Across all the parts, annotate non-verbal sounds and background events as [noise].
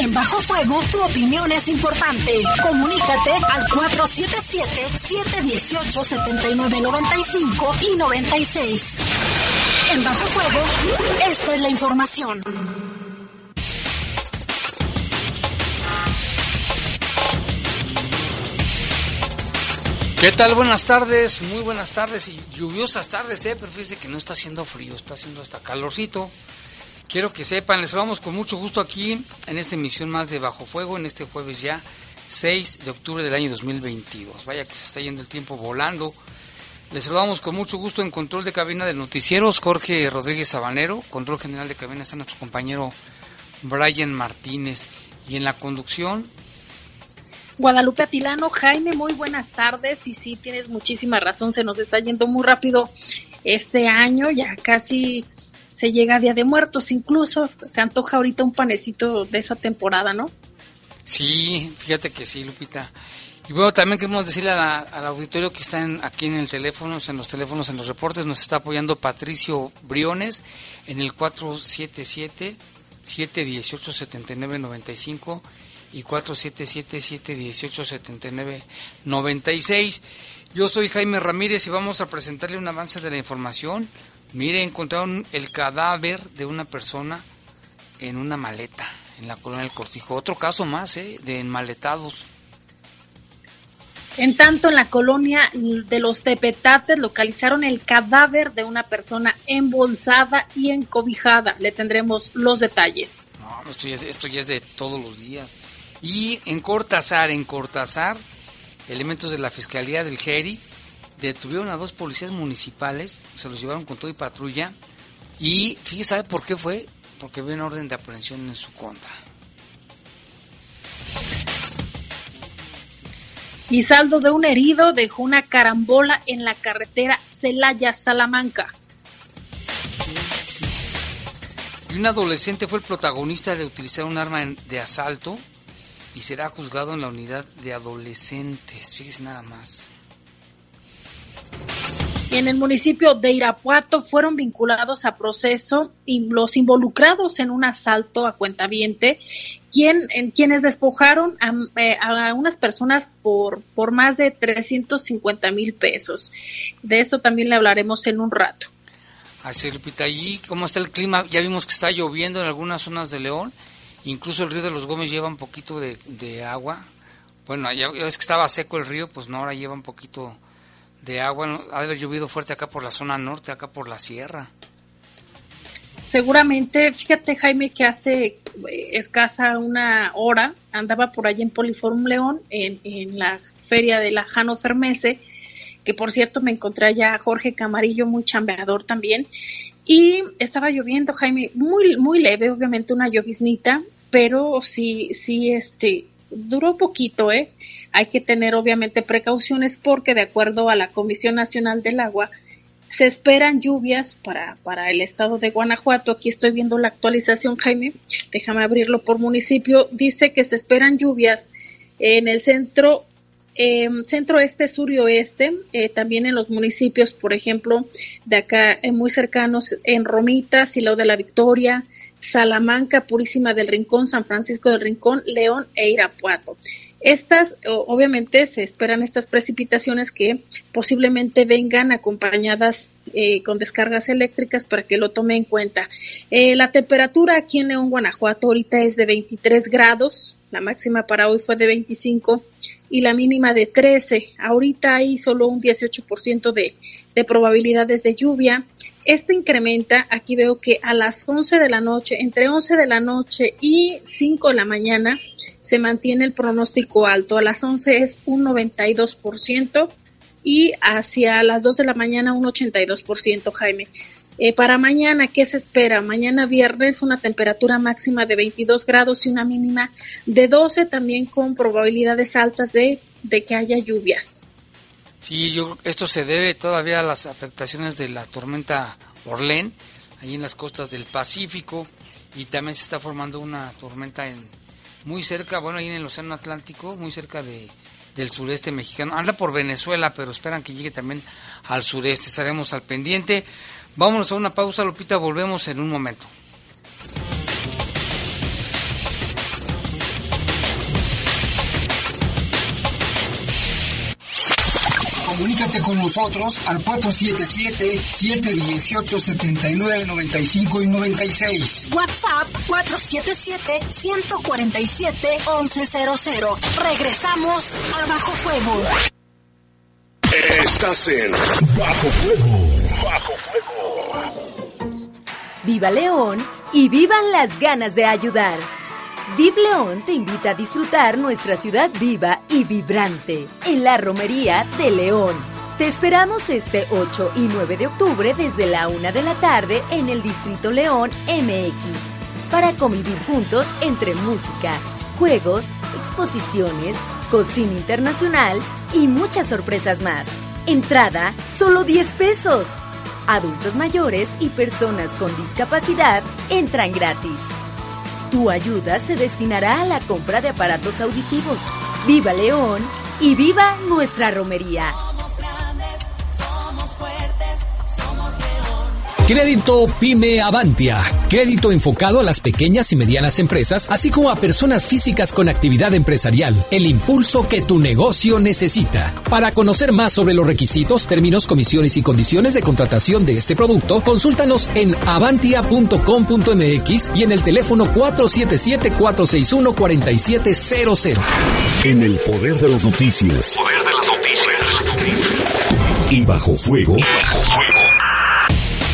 En Bajo Fuego, tu opinión es importante. Comunícate al 477-718-7995 y 96. En Bajo Fuego, esta es la información. ¿Qué tal? Buenas tardes, muy buenas tardes y lluviosas tardes, ¿eh? Pero fíjese que no está haciendo frío, está haciendo hasta calorcito. Quiero que sepan, les saludamos con mucho gusto aquí en esta emisión más de Bajo Fuego, en este jueves ya 6 de octubre del año 2022. Vaya que se está yendo el tiempo volando. Les saludamos con mucho gusto en control de cabina de noticieros, Jorge Rodríguez Sabanero. Control general de cabina está nuestro compañero Brian Martínez. Y en la conducción, Guadalupe Atilano, Jaime, muy buenas tardes. Y sí, tienes muchísima razón, se nos está yendo muy rápido este año, ya casi se llega a Día de Muertos, incluso se antoja ahorita un panecito de esa temporada, ¿no? Sí, fíjate que sí, Lupita. Y bueno, también queremos decirle al auditorio que están aquí en el teléfono, en los teléfonos, en los reportes, nos está apoyando Patricio Briones en el 477 718 7995 y 477-718-7996. Yo soy Jaime Ramírez y vamos a presentarle un avance de la información. Mire, encontraron el cadáver de una persona en una maleta en la colonia del Cortijo. Otro caso más ¿eh? de enmaletados. En tanto, en la colonia de los Tepetates localizaron el cadáver de una persona embolsada y encobijada. Le tendremos los detalles. No, esto ya, es, esto ya es de todos los días. Y en Cortázar, en Cortázar, elementos de la Fiscalía del GERI detuvieron a dos policías municipales, se los llevaron con todo y patrulla. Y fíjese, ¿sabe por qué fue? Porque había una orden de aprehensión en su contra. Y saldo de un herido dejó una carambola en la carretera Celaya-Salamanca. Y un adolescente fue el protagonista de utilizar un arma de asalto y será juzgado en la unidad de adolescentes. Fíjese nada más. En el municipio de Irapuato fueron vinculados a proceso y los involucrados en un asalto a cuentaviente, quien, en quienes despojaron a, eh, a, unas personas por, por más de 350 mil pesos. De esto también le hablaremos en un rato. Así, Lupita, ¿y cómo está el clima? Ya vimos que está lloviendo en algunas zonas de León Incluso el río de los Gómez lleva un poquito de, agua. Bueno, ya, ya, que estaba seco el río, pues no, ahora lleva un poquito de agua. Ha de haber llovido fuerte acá por la zona norte, acá por la sierra. Seguramente, fíjate Jaime que hace eh, escasa una hora andaba por allá en Poliforum León, en, la feria de la Jano Fermese, que por cierto me encontré allá Jorge Camarillo, muy chambeador también, y estaba lloviendo, Jaime, muy, muy leve, obviamente una lloviznita, pero sí, sí, este, duró poquito, ¿eh? Hay que tener obviamente precauciones porque de acuerdo a la Comisión Nacional del Agua, se esperan lluvias para, para el estado de Guanajuato. Aquí estoy viendo la actualización, Jaime. Déjame abrirlo por municipio. Dice que se esperan lluvias en el centro eh, centro este, sur y oeste, eh, también en los municipios, por ejemplo, de acá eh, muy cercanos, en Romita, Silao de la Victoria, Salamanca, Purísima del Rincón, San Francisco del Rincón, León e Irapuato. Estas, obviamente, se esperan estas precipitaciones que posiblemente vengan acompañadas eh, con descargas eléctricas para que lo tome en cuenta. Eh, la temperatura aquí en León, Guanajuato, ahorita es de 23 grados, la máxima para hoy fue de 25 y la mínima de 13. Ahorita hay solo un 18% de, de probabilidades de lluvia. Este incrementa, aquí veo que a las 11 de la noche, entre 11 de la noche y 5 de la mañana, se mantiene el pronóstico alto. A las 11 es un 92% y hacia las 2 de la mañana un 82%, Jaime. Eh, para mañana, ¿qué se espera? Mañana viernes una temperatura máxima de 22 grados y una mínima de 12, también con probabilidades altas de, de que haya lluvias. Sí, yo esto se debe todavía a las afectaciones de la tormenta Orlén, ahí en las costas del Pacífico, y también se está formando una tormenta en muy cerca, bueno, ahí en el Océano Atlántico, muy cerca de, del sureste mexicano. Anda por Venezuela, pero esperan que llegue también al sureste. Estaremos al pendiente. Vámonos a una pausa, Lupita, volvemos en un momento. Comunícate con nosotros al 477-718-7995 y 96. WhatsApp 477-147-1100. Regresamos a Bajo Fuego. Estás en Bajo Fuego. Bajo Fuego. Viva León y vivan las ganas de ayudar. Viv León te invita a disfrutar nuestra ciudad viva y vibrante en la Romería de León. Te esperamos este 8 y 9 de octubre desde la 1 de la tarde en el Distrito León MX para convivir juntos entre música, juegos, exposiciones, cocina internacional y muchas sorpresas más. Entrada solo 10 pesos. Adultos mayores y personas con discapacidad entran gratis. Tu ayuda se destinará a la compra de aparatos auditivos. ¡Viva León! ¡Y viva nuestra romería! Crédito Pyme Avantia. Crédito enfocado a las pequeñas y medianas empresas, así como a personas físicas con actividad empresarial. El impulso que tu negocio necesita. Para conocer más sobre los requisitos, términos, comisiones y condiciones de contratación de este producto, consúltanos en avantia.com.mx y en el teléfono 477-461-4700. En el poder de las noticias. Poder de las noticias. Y bajo fuego.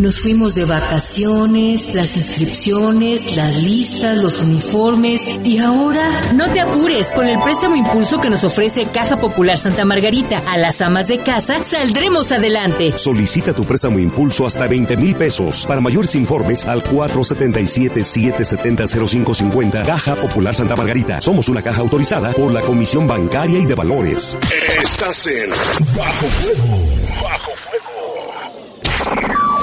Nos fuimos de vacaciones, las inscripciones, las listas, los uniformes y ahora no te apures con el préstamo impulso que nos ofrece Caja Popular Santa Margarita. A las amas de casa saldremos adelante. Solicita tu préstamo impulso hasta 20 mil pesos. Para mayores informes al 477-770-0550 Caja Popular Santa Margarita. Somos una caja autorizada por la Comisión Bancaria y de Valores. Estás en Bajo Fuego.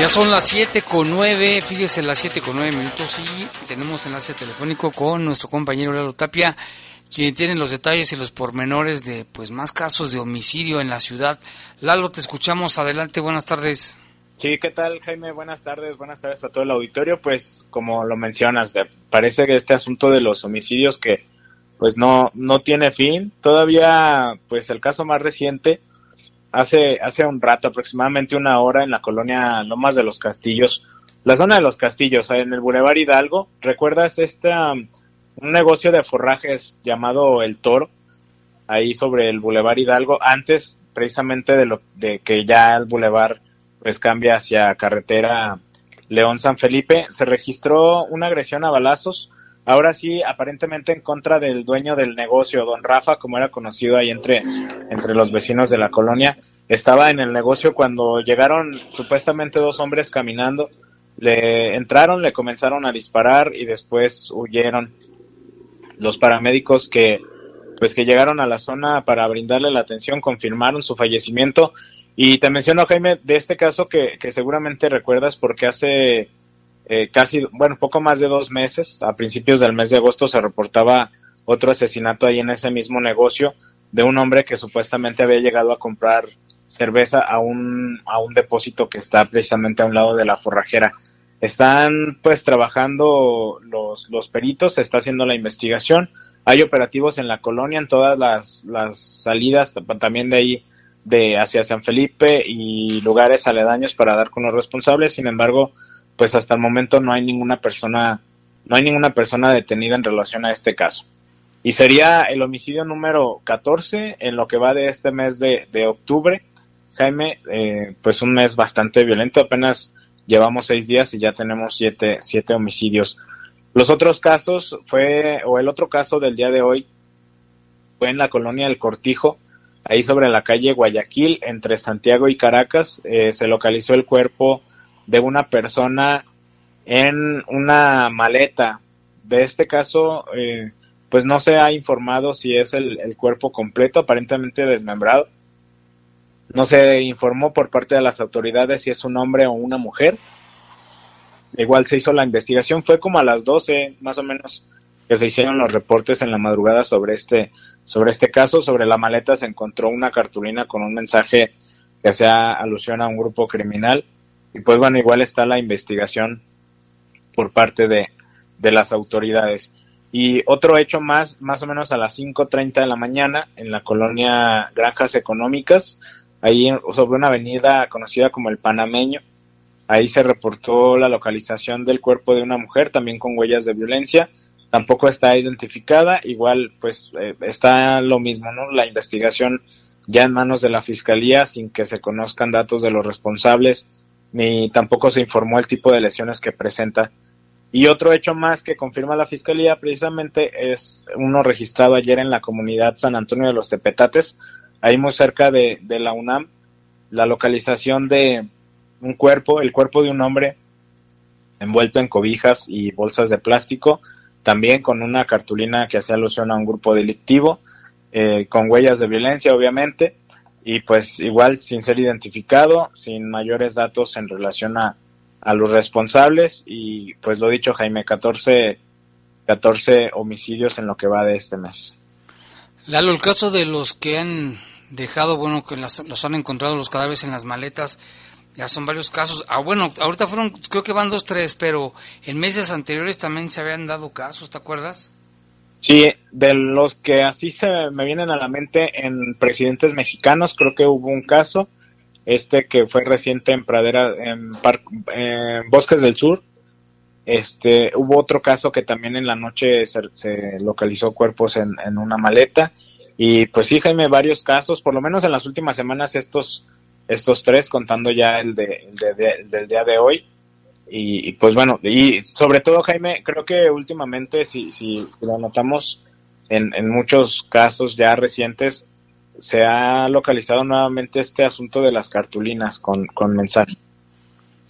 Ya son las 7 con 9, fíjese las 7 con 9 minutos y tenemos enlace telefónico con nuestro compañero Lalo Tapia, quien tiene los detalles y los pormenores de pues más casos de homicidio en la ciudad. Lalo, te escuchamos, adelante, buenas tardes. Sí, ¿qué tal Jaime? Buenas tardes, buenas tardes a todo el auditorio. Pues como lo mencionas, parece que este asunto de los homicidios que pues no, no tiene fin. Todavía pues el caso más reciente hace, hace un rato, aproximadamente una hora, en la colonia Lomas de los Castillos, la zona de los Castillos, en el Boulevard Hidalgo. ¿Recuerdas esta, un negocio de forrajes llamado El Toro? Ahí sobre el Boulevard Hidalgo, antes precisamente de, lo, de que ya el Boulevard pues cambia hacia carretera León San Felipe, se registró una agresión a balazos, ahora sí aparentemente en contra del dueño del negocio, don Rafa, como era conocido ahí entre, entre los vecinos de la colonia, estaba en el negocio cuando llegaron supuestamente dos hombres caminando, le entraron, le comenzaron a disparar y después huyeron los paramédicos que pues que llegaron a la zona para brindarle la atención confirmaron su fallecimiento. Y te menciono Jaime de este caso que, que seguramente recuerdas porque hace eh, casi bueno poco más de dos meses a principios del mes de agosto se reportaba otro asesinato ahí en ese mismo negocio de un hombre que supuestamente había llegado a comprar cerveza a un a un depósito que está precisamente a un lado de la forrajera Están pues trabajando los, los peritos, se está haciendo la investigación. Hay operativos en la colonia, en todas las, las salidas, también de ahí de hacia San Felipe y lugares aledaños para dar con los responsables. Sin embargo, pues hasta el momento no hay ninguna persona, no hay ninguna persona detenida en relación a este caso. Y sería el homicidio número 14 en lo que va de este mes de, de octubre. Jaime, eh, pues un mes bastante violento, apenas llevamos seis días y ya tenemos siete, siete homicidios. Los otros casos fue, o el otro caso del día de hoy, fue en la colonia del Cortijo, ahí sobre la calle Guayaquil, entre Santiago y Caracas, eh, se localizó el cuerpo de una persona en una maleta. De este caso, eh, pues no se ha informado si es el, cuerpo completo, aparentemente desmembrado. No se informó por parte de las autoridades si es un hombre o una mujer. Igual se hizo la investigación, fue como a las 12 más o menos que se hicieron los reportes en la madrugada sobre este, sobre este caso. Sobre la maleta se encontró una cartulina con un mensaje que hacía alusión a un grupo criminal. Y pues bueno, igual está la investigación por parte de, de las autoridades. Y otro hecho más, más o menos a las 5.30 de la mañana, en la colonia Granjas Económicas, ahí sobre una avenida conocida como el Panameño, ahí se reportó la localización del cuerpo de una mujer, también con huellas de violencia, tampoco está identificada, igual pues eh, está lo mismo, ¿no? La investigación ya en manos de la fiscalía sin que se conozcan datos de los responsables, ni tampoco se informó el tipo de lesiones que presenta. Y otro hecho más que confirma la fiscalía precisamente es uno registrado ayer en la comunidad San Antonio de los Tepetates, ahí muy cerca de, la UNAM, la localización de un cuerpo, el cuerpo de un hombre envuelto en cobijas y bolsas de plástico, también con una cartulina que hacía alusión a un grupo delictivo, eh, con huellas de violencia obviamente, y pues igual sin ser identificado, sin mayores datos en relación a, a los responsables, y pues lo dicho Jaime, 14, 14 homicidios en lo que va de este mes. Lalo, el caso de los que han dejado, bueno, que las, los han encontrado los cadáveres en las maletas, ya son varios casos. Ah, bueno, ahorita fueron, creo que van dos, tres, pero en meses anteriores también se habían dado casos, ¿te acuerdas? Sí, de los que así se me vienen a la mente en presidentes mexicanos, creo que hubo un caso, este que fue reciente en Pradera, en, en Bosques del Sur. Este, hubo otro caso que también en la noche se, se localizó cuerpos en, en una maleta. Y pues sí, Jaime, varios casos, por lo menos en las últimas semanas estos estos tres, contando ya el, de, el, de, de, el del día de hoy. Y, y, pues bueno, y sobre todo Jaime, creo que últimamente, si, si, si lo notamos en, en muchos casos ya recientes, se ha localizado nuevamente este asunto de las cartulinas con, con mensaje.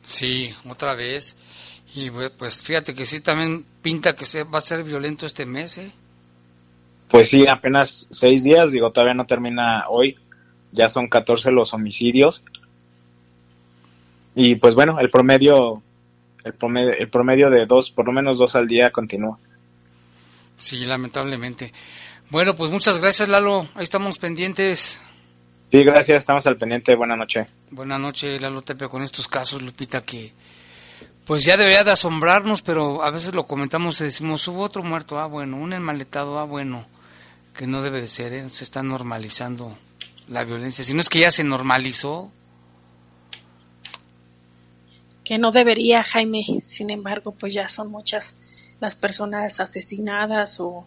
Sí, otra vez. Y pues fíjate que sí, también pinta que se va a ser violento este mes, ¿eh? Pues sí, apenas seis días, digo, todavía no termina hoy, ya son 14 los homicidios. Y pues bueno, el promedio, el promedio, el promedio de dos, por lo menos dos al día continúa. Sí, lamentablemente. Bueno, pues muchas gracias Lalo, ahí estamos pendientes. Sí, gracias, estamos al pendiente, buena noche. Buena noche Lalo Tepe con estos casos, Lupita, que pues ya debería de asombrarnos, pero a veces lo comentamos y decimos, hubo otro muerto, ah bueno, un enmaletado, ah bueno, que no debe de ser, ¿eh? se está normalizando la violencia, si no es que ya se normalizó. Que no debería, Jaime, sin embargo, pues ya son muchas las personas asesinadas o,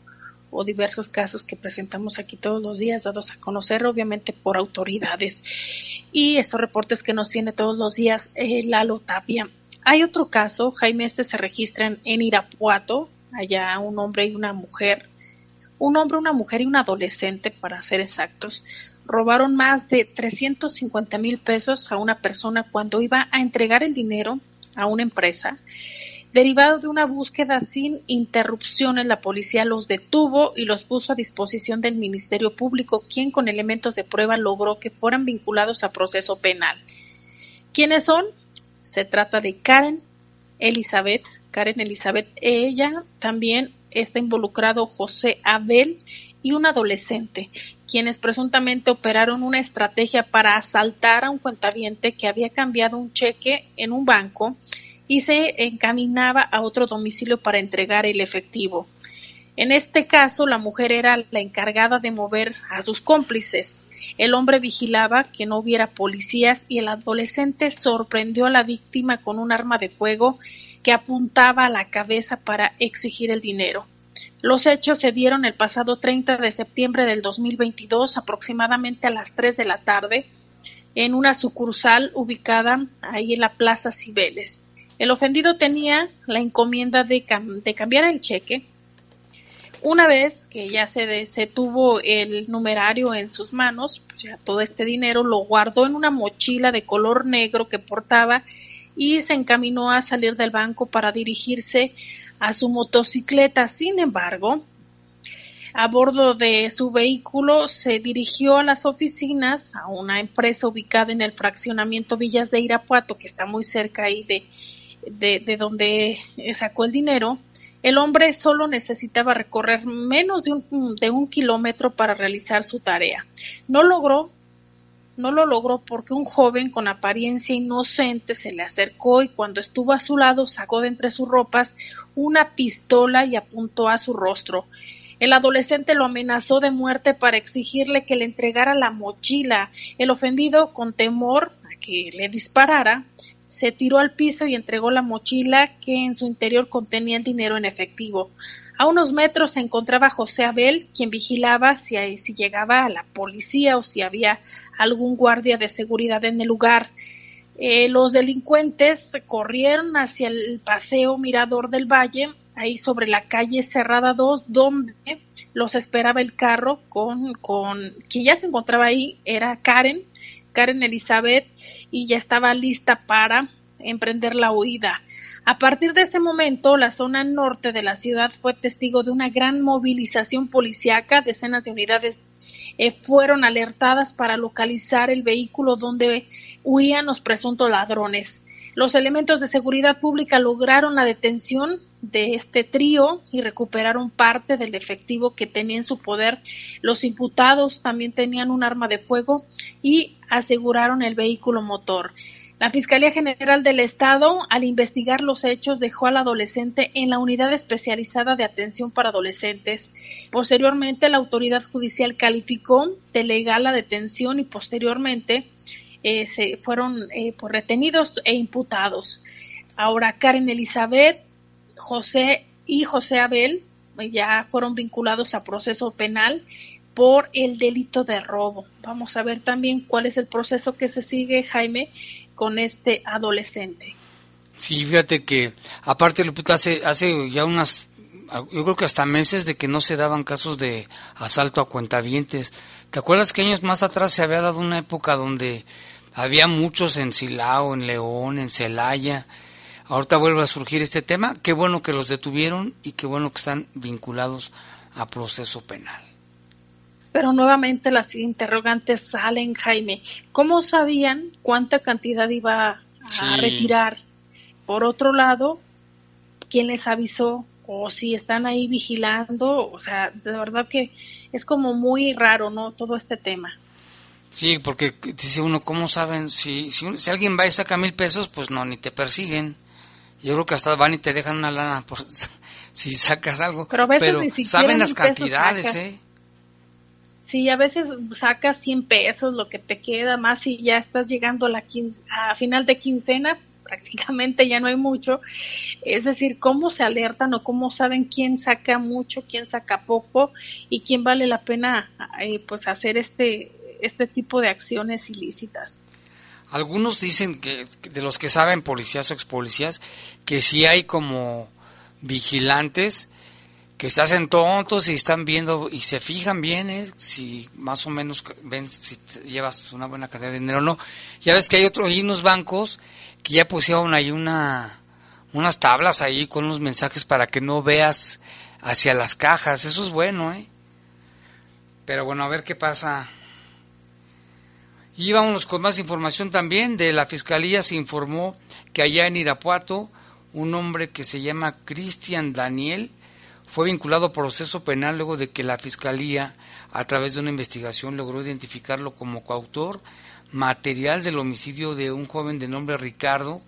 diversos casos que presentamos aquí todos los días, dados a conocer obviamente por autoridades. Y estos reportes que nos tiene todos los días eh, Lalo Tapia. Hay otro caso, Jaime, este se registra en, en Irapuato, allá un hombre y una mujer, un hombre, una mujer y un adolescente, para ser exactos, robaron más de 350 mil pesos a una persona cuando iba a entregar el dinero a una empresa. Derivado de una búsqueda sin interrupciones, la policía los detuvo y los puso a disposición del Ministerio Público, quien con elementos de prueba logró que fueran vinculados a proceso penal. ¿Quiénes son? Se trata de Karen Elizabeth. Karen Elizabeth, ella también está involucrado José Abel y un adolescente, quienes presuntamente operaron una estrategia para asaltar a un cuentaviente que había cambiado un cheque en un banco y se encaminaba a otro domicilio para entregar el efectivo. En este caso, la mujer era la encargada de mover a sus cómplices. El hombre vigilaba que no hubiera policías y el adolescente sorprendió a la víctima con un arma de fuego que apuntaba a la cabeza para exigir el dinero. Los hechos se dieron el pasado 30 de septiembre del 2022, aproximadamente a las 3 de la tarde, en una sucursal ubicada ahí en la Plaza Cibeles. El ofendido tenía la encomienda de, cambiar el cheque. Una vez que ya se, se tuvo el numerario en sus manos, pues ya todo este dinero lo guardó en una mochila de color negro que portaba y se encaminó a salir del banco para dirigirse a su motocicleta. Sin embargo, a bordo de su vehículo se dirigió a las oficinas, a una empresa ubicada en el fraccionamiento Villas de Irapuato, que está muy cerca ahí de, de, donde sacó el dinero. El hombre solo necesitaba recorrer menos de un, de un kilómetro para realizar su tarea. No logró no lo logró porque un joven con apariencia inocente se le acercó y cuando estuvo a su lado sacó de entre sus ropas una pistola y apuntó a su rostro. El adolescente lo amenazó de muerte para exigirle que le entregara la mochila. El ofendido, con temor a que le disparara, se tiró al piso y entregó la mochila que en su interior contenía el dinero en efectivo. A unos metros se encontraba José Abel, quien vigilaba si, si llegaba a la policía o si había algún guardia de seguridad en el lugar. Eh, los delincuentes corrieron hacia el paseo Mirador del Valle, ahí sobre la calle Cerrada 2, donde los esperaba el carro con, con quien ya se encontraba ahí, era Karen, Karen Elizabeth, y ya estaba lista para emprender la huida. A partir de ese momento, la zona norte de la ciudad fue testigo de una gran movilización policiaca. Decenas de unidades eh, fueron alertadas para localizar el vehículo donde huían los presuntos ladrones. Los elementos de seguridad pública lograron la detención de este trío y recuperaron parte del efectivo que tenía en su poder. Los imputados también tenían un arma de fuego y aseguraron el vehículo motor. La Fiscalía General del Estado, al investigar los hechos, dejó al adolescente en la unidad especializada de atención para adolescentes. Posteriormente, la autoridad judicial calificó de legal la detención y posteriormente eh, se fueron eh, pues, retenidos e imputados. Ahora Karen Elizabeth, José y José Abel ya fueron vinculados a proceso penal por el delito de robo. Vamos a ver también cuál es el proceso que se sigue, Jaime, con este adolescente. Sí, fíjate que aparte Lupita hace hace ya unas yo creo que hasta meses de que no se daban casos de asalto a cuentavientes. ¿Te acuerdas que años más atrás se había dado una época donde había muchos en Silao, en León, en Celaya? Ahorita vuelve a surgir este tema. Qué bueno que los detuvieron y qué bueno que están vinculados a proceso penal. Pero nuevamente las interrogantes salen, Jaime. ¿Cómo sabían cuánta cantidad iba a retirar? Por otro lado, ¿quién les avisó? O si están ahí vigilando, o sea, de verdad que es como muy raro, ¿no? Todo este tema. Sí, porque dice uno, ¿cómo saben? Si, si, alguien va y saca mil pesos, pues no, ni te persiguen. Yo creo que hasta van y te dejan una lana por [laughs] si sacas algo. Pero, a veces saben las cantidades, ¿eh? Sí, a veces sacas 100 pesos, lo que te queda más si ya estás llegando a, la a final de quincena, [laughs] prácticamente ya no hay mucho. Es decir, cómo se alertan o cómo saben quién saca mucho, quién saca poco y quién vale la pena eh, pues hacer este, este tipo de acciones ilícitas. Algunos dicen que de los que saben policías o expolicías que si hay como vigilantes que se hacen tontos y están viendo y se fijan bien ¿eh? si más o menos ven si llevas una buena cantidad de dinero o no. Ya ves que hay otros, hay unos bancos que ya pusieron ahí una, unas tablas ahí con unos mensajes para que no veas hacia las cajas. Eso es bueno, ¿eh? Pero bueno, a ver qué pasa. Y vámonos con más información también. De la Fiscalía se informó que allá en Irapuato, un hombre que se llama Cristian Daniel, fue vinculado a proceso penal luego de que la Fiscalía, a través de una investigación, logró identificarlo como coautor material del homicidio de un joven de nombre Ricardo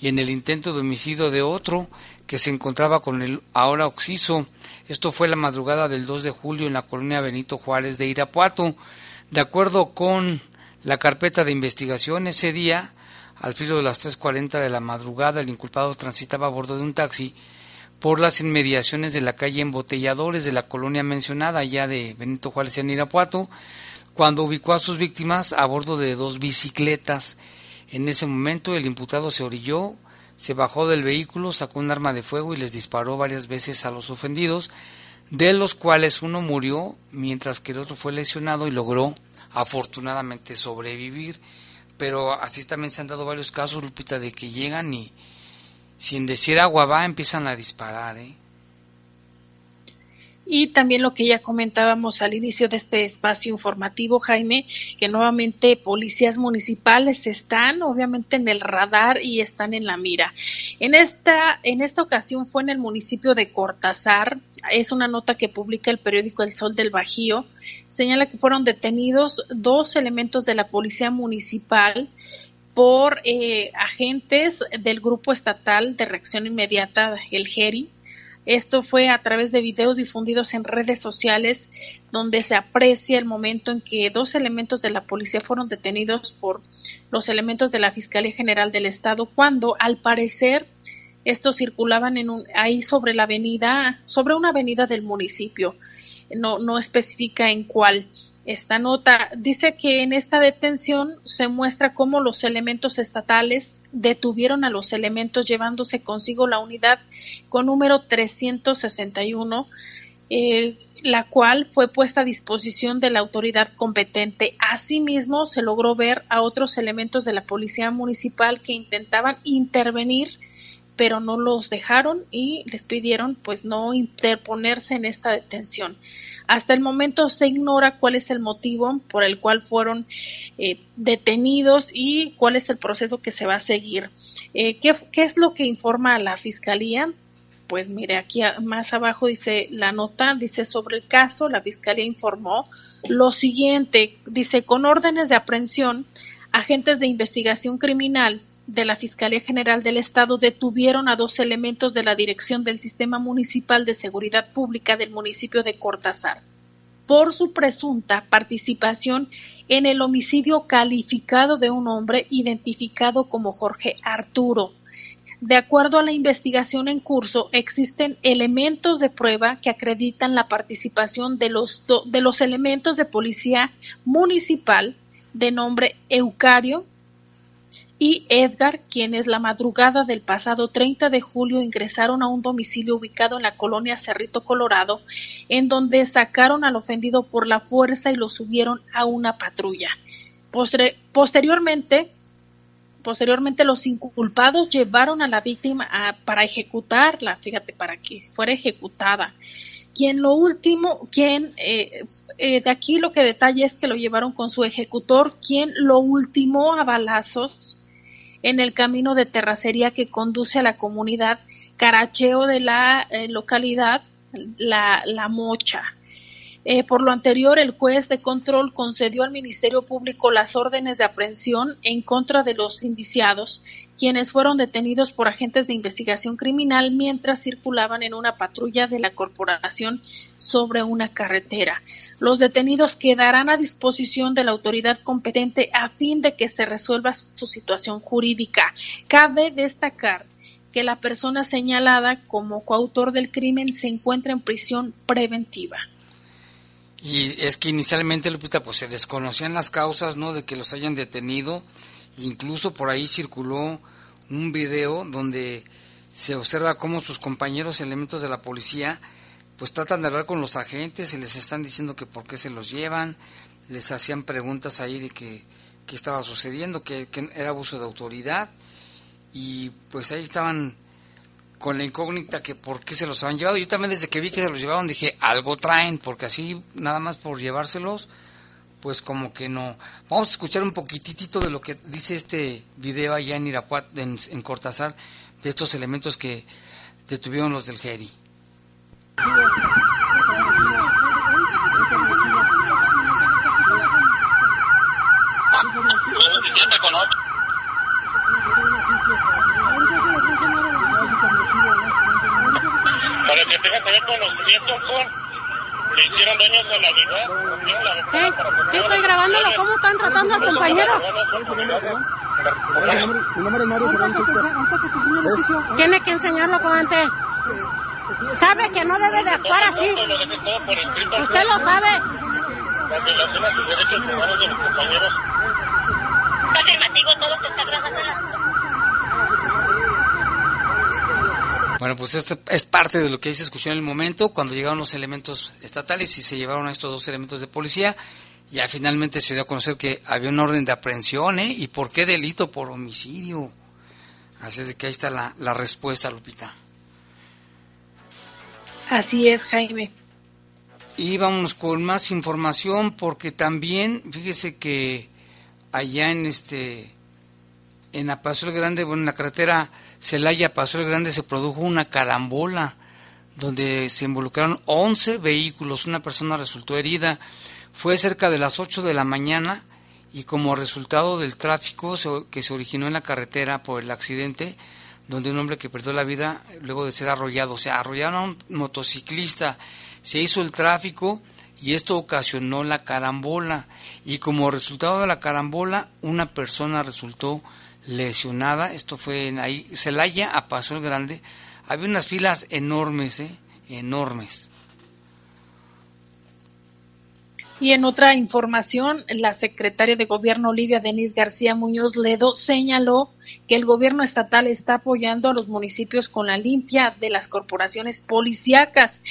y en el intento de homicidio de otro que se encontraba con el ahora Oxiso. Esto fue la madrugada del 2 de julio en la colonia Benito Juárez de Irapuato. De acuerdo con la carpeta de investigación, ese día, al filo de las 3.40 de la madrugada, el inculpado transitaba a bordo de un taxi por las inmediaciones de la calle Embotelladores de la colonia mencionada, ya de Benito Juárez en Irapuato, cuando ubicó a sus víctimas a bordo de dos bicicletas. En ese momento el imputado se orilló, se bajó del vehículo, sacó un arma de fuego y les disparó varias veces a los ofendidos, de los cuales uno murió, mientras que el otro fue lesionado y logró afortunadamente sobrevivir. Pero así también se han dado varios casos, Lupita, de que llegan y sin decir agua va, empiezan a disparar, ¿eh? Y también lo que ya comentábamos al inicio de este espacio informativo, Jaime, que nuevamente policías municipales están obviamente en el radar y están en la mira. En esta, en esta ocasión fue en el municipio de Cortázar, es una nota que publica el periódico El Sol del Bajío, señala que fueron detenidos dos elementos de la policía municipal por eh, agentes del Grupo Estatal de Reacción Inmediata, el GERI. Esto fue a través de videos difundidos en redes sociales donde se aprecia el momento en que dos elementos de la policía fueron detenidos por los elementos de la Fiscalía General del Estado cuando al parecer estos circulaban en un, ahí sobre la avenida, sobre una avenida del municipio. No, no especifica en cuál esta nota. Dice que en esta detención se muestra cómo los elementos estatales detuvieron a los elementos llevándose consigo la unidad con número 361, eh, la cual fue puesta a disposición de la autoridad competente. Asimismo, se logró ver a otros elementos de la policía municipal que intentaban intervenir pero no los dejaron y les pidieron pues no interponerse en esta detención. Hasta el momento se ignora cuál es el motivo por el cual fueron eh, detenidos y cuál es el proceso que se va a seguir. Eh, ¿qué, ¿Qué es lo que informa la Fiscalía? Pues mire, aquí más abajo dice la nota, dice sobre el caso, la Fiscalía informó lo siguiente, dice con órdenes de aprehensión, agentes de investigación criminal de la Fiscalía General del Estado detuvieron a dos elementos de la Dirección del Sistema Municipal de Seguridad Pública del municipio de Cortázar por su presunta participación en el homicidio calificado de un hombre identificado como Jorge Arturo. De acuerdo a la investigación en curso, existen elementos de prueba que acreditan la participación de los, de los elementos de policía municipal de nombre Eucario, y Edgar, quienes la madrugada del pasado 30 de julio ingresaron a un domicilio ubicado en la colonia Cerrito Colorado, en donde sacaron al ofendido por la fuerza y lo subieron a una patrulla. posteriormente, posteriormente los inculpados llevaron a la víctima para ejecutarla, fíjate, para que fuera ejecutada. Quien lo último, quien eh, eh, de aquí lo que detalla es que lo llevaron con su ejecutor, quien lo ultimó a balazos en el camino de terracería que conduce a la comunidad Caracheo de la eh, localidad la, la Mocha. Eh, por lo anterior, el juez de control concedió al Ministerio Público las órdenes de aprehensión en contra de los indiciados, quienes fueron detenidos por agentes de investigación criminal mientras circulaban en una patrulla de la corporación sobre una carretera. Los detenidos quedarán a disposición de la autoridad competente a fin de que se resuelva su situación jurídica. Cabe destacar que la persona señalada como coautor del crimen se encuentra en prisión preventiva. Y es que inicialmente, Lupita, pues se desconocían las causas, ¿no? De que los hayan detenido. Incluso por ahí circuló un video donde se observa cómo sus compañeros elementos de la policía pues tratan de hablar con los agentes y les están diciendo que por qué se los llevan, les hacían preguntas ahí de que, estaba sucediendo, que, que era abuso de autoridad y pues ahí estaban con la incógnita que por qué se los habían llevado. Yo también desde que vi que se los llevaron dije, algo traen, porque así nada más por llevárselos, pues como que no. Vamos a escuchar un poquitito de lo que dice este video allá en Irapuat, en, en Cortázar, de estos elementos que detuvieron los del Geri. Para que tenga que ver conocimiento con le hicieron daños a la vida. Sí, sí, estoy grabándolo. ¿Cómo están tratando al compañero? Tiene que enseñarlo con antes. Sabe que no debe de actuar así. Usted lo sabe. La violación a sus derechos humanos de los compañeros. Está afirmativo, todo se está grabando. Bueno, pues esto es parte de lo que ahí se escuchó en el momento, cuando llegaron los elementos estatales y se llevaron a estos dos elementos de policía. Ya finalmente se dio a conocer que había un orden de aprehensión, ¿eh? ¿Y por qué delito? Por homicidio. Así es de que ahí está la, la respuesta, Lupita. Así es, Jaime. Y vámonos con más información porque también, fíjese que allá en este, en la Grande, bueno, en la carretera Celaya Paso el Grande se produjo una carambola donde se involucraron 11 vehículos, una persona resultó herida. Fue cerca de las 8 de la mañana y como resultado del tráfico que se originó en la carretera por el accidente, donde un hombre que perdió la vida luego de ser arrollado, o sea, arrollaron a un motociclista, se hizo el tráfico y esto ocasionó la carambola. Y como resultado de la carambola una persona resultó lesionada, esto fue en ahí, Celaya a Paso el Grande, había unas filas enormes, ¿eh? enormes. Y en otra información, la secretaria de Gobierno Olivia Denis García Muñoz Ledo señaló que el gobierno estatal está apoyando a los municipios con la limpia de las corporaciones policíacas.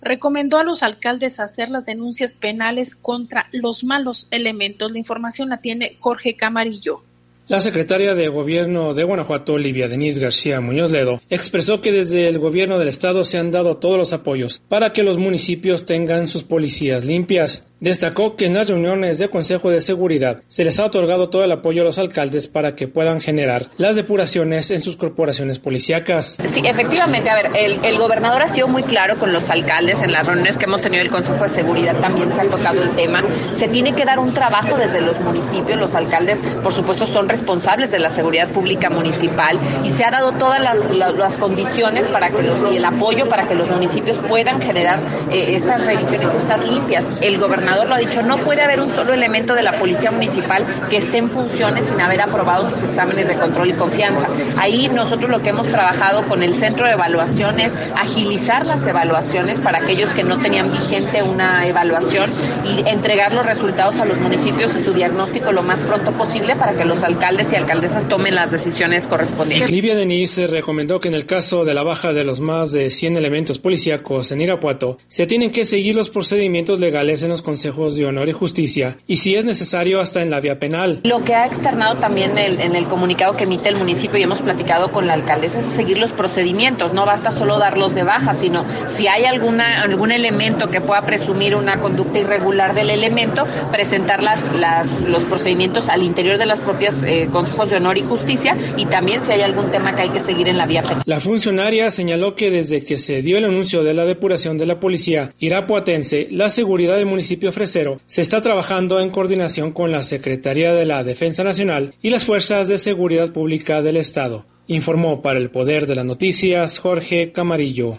Recomendó a los alcaldes hacer las denuncias penales contra los malos elementos. La información la tiene Jorge Camarillo. La secretaria de Gobierno de Guanajuato, Olivia Denise García Muñoz Ledo, expresó que desde el gobierno del estado se han dado todos los apoyos para que los municipios tengan sus policías limpias. Destacó que en las reuniones de Consejo de Seguridad se les ha otorgado todo el apoyo a los alcaldes para que puedan generar las depuraciones en sus corporaciones policíacas. Sí, efectivamente, a ver, el, el gobernador ha sido muy claro con los alcaldes en las reuniones que hemos tenido el Consejo de Seguridad, también se ha tocado el tema. Se tiene que dar un trabajo desde los municipios, los alcaldes, por supuesto, son responsables de la seguridad pública municipal y se ha dado todas las, condiciones para que y el apoyo para que los municipios puedan generar eh, estas revisiones, estas limpias. El gobernador lo ha dicho, no puede haber un solo elemento de la policía municipal que esté en funciones sin haber aprobado sus exámenes de control y confianza. Ahí nosotros lo que hemos trabajado con el centro de evaluación es agilizar las evaluaciones para aquellos que no tenían vigente una evaluación y entregar los resultados a los municipios y su diagnóstico lo más pronto posible para que los alcaldes y alcaldesas tomen las decisiones correspondientes. Livia Denise recomendó que en el caso de la baja de los más de 100 elementos policíacos en Irapuato, se tienen que seguir los procedimientos legales en los consejos de honor y justicia y si es necesario hasta en la vía penal. Lo que ha externado también el, en el comunicado que emite el municipio y hemos platicado con la alcaldesa es seguir los procedimientos, no basta solo darlos de baja, sino si hay alguna, algún elemento que pueda presumir una conducta irregular del elemento, presentar las, las, los procedimientos al interior de las propias eh, consejos de honor y justicia y también si hay algún tema que hay que seguir en la vía penal. La funcionaria señaló que desde que se dio el anuncio de la depuración de la policía irapuatense, la seguridad del municipio Fresero se está trabajando en coordinación con la Secretaría de la Defensa Nacional y las Fuerzas de Seguridad Pública del Estado. Informó para el Poder de las Noticias Jorge Camarillo.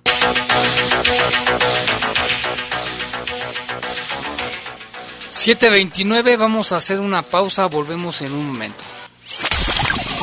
...7.29, vamos a hacer una pausa, volvemos en un momento.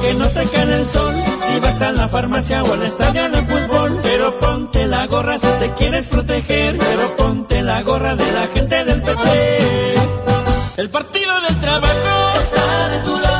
que no te cae el sol. Si vas a la farmacia o al estadio de fútbol. Pero ponte la gorra si te quieres proteger. Pero ponte la gorra de la gente del PP. El partido del trabajo está de tu lado.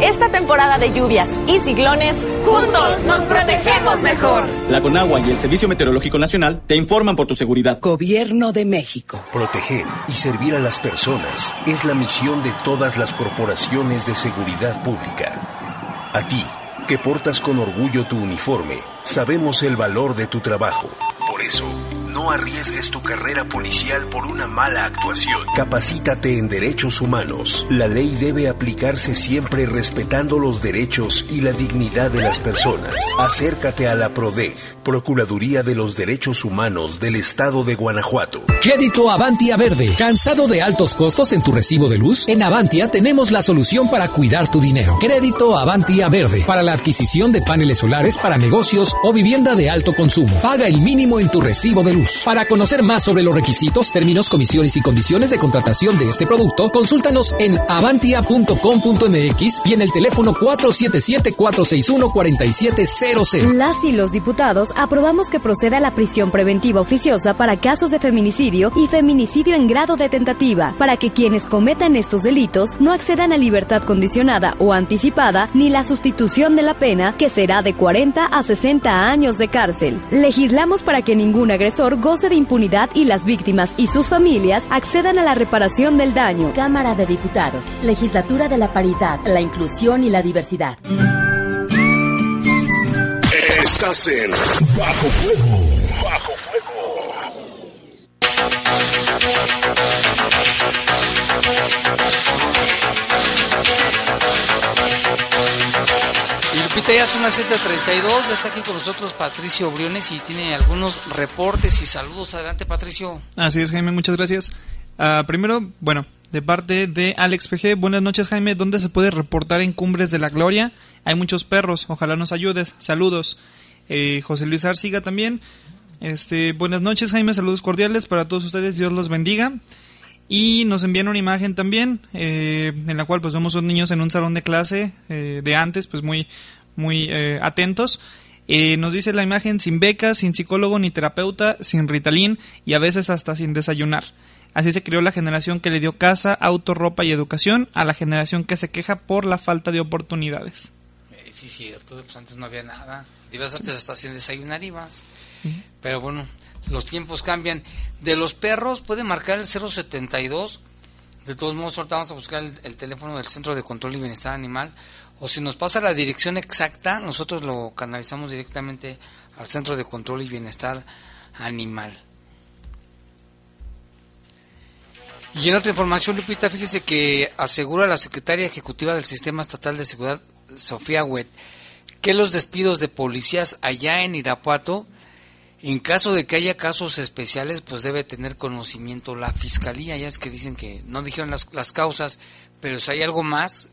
Esta temporada de lluvias y ciclones, juntos nos protegemos mejor. La Conagua y el Servicio Meteorológico Nacional te informan por tu seguridad. Gobierno de México. Proteger y servir a las personas es la misión de todas las corporaciones de seguridad pública. A ti, que portas con orgullo tu uniforme, sabemos el valor de tu trabajo. Por eso, no arriesgues tu carrera policial por una mala actuación. Capacítate en derechos humanos. La ley debe aplicarse siempre respetando los derechos y la dignidad de las personas. Acércate a la PRODEG, Procuraduría de los Derechos Humanos del Estado de Guanajuato. Crédito Avantia Verde. ¿Cansado de altos costos en tu recibo de luz? En Avantia tenemos la solución para cuidar tu dinero. Crédito Avantia Verde. Para la adquisición de paneles solares para negocios o vivienda de alto consumo. Paga el mínimo en tu recibo de luz. Para conocer más sobre los requisitos, términos, comisiones y condiciones de contratación de este producto, consúltanos en avantia.com.mx y en el teléfono 477-461-4700. Las y los diputados aprobamos que proceda la prisión preventiva oficiosa para casos de feminicidio y feminicidio en grado de tentativa, para que quienes cometan estos delitos no accedan a libertad condicionada o anticipada ni la sustitución de la pena, que será de 40 a 60 años de cárcel. Legislamos para que ningún agresor goce de impunidad y las víctimas y sus familias accedan a la reparación del daño. Cámara de Diputados, Legislatura de la Paridad, la Inclusión y la Diversidad. Estás en Bajo Fuego. Bajo Y Lupita ya son las 7.32, ya está aquí con nosotros Patricio Briones y tiene algunos reportes y saludos. Adelante Patricio. Así es Jaime, muchas gracias. Ah, primero, bueno, de parte de Alex PG, buenas noches Jaime, ¿dónde se puede reportar en Cumbres de la Gloria? Hay muchos perros, ojalá nos ayudes, saludos. Eh, José Luis Arciga también, este, buenas noches Jaime, saludos cordiales para todos ustedes, Dios los bendiga. Y nos envían una imagen también, eh, en la cual pues vemos a niños en un salón de clase eh, de antes, pues muy, muy eh, atentos. Eh, nos dice la imagen sin becas, sin psicólogo ni terapeuta, sin Ritalin y a veces hasta sin desayunar. Así se creó la generación que le dio casa, auto, ropa y educación a la generación que se queja por la falta de oportunidades. Eh, sí, cierto, pues antes no había nada. Ibas antes hasta sin desayunar y más. Pero bueno, los tiempos cambian. De los perros puede marcar el 072. De todos modos, ahorita vamos a buscar el, el teléfono del Centro de Control y Bienestar Animal. O si nos pasa la dirección exacta, nosotros lo canalizamos directamente al Centro de Control y Bienestar Animal. Y en otra información, Lupita, fíjese que asegura la secretaria ejecutiva del Sistema Estatal de Seguridad, Sofía Wet, que los despidos de policías allá en Irapuato, en caso de que haya casos especiales, pues debe tener conocimiento la fiscalía. Ya es que dicen que no dijeron las, las causas, pero si hay algo más,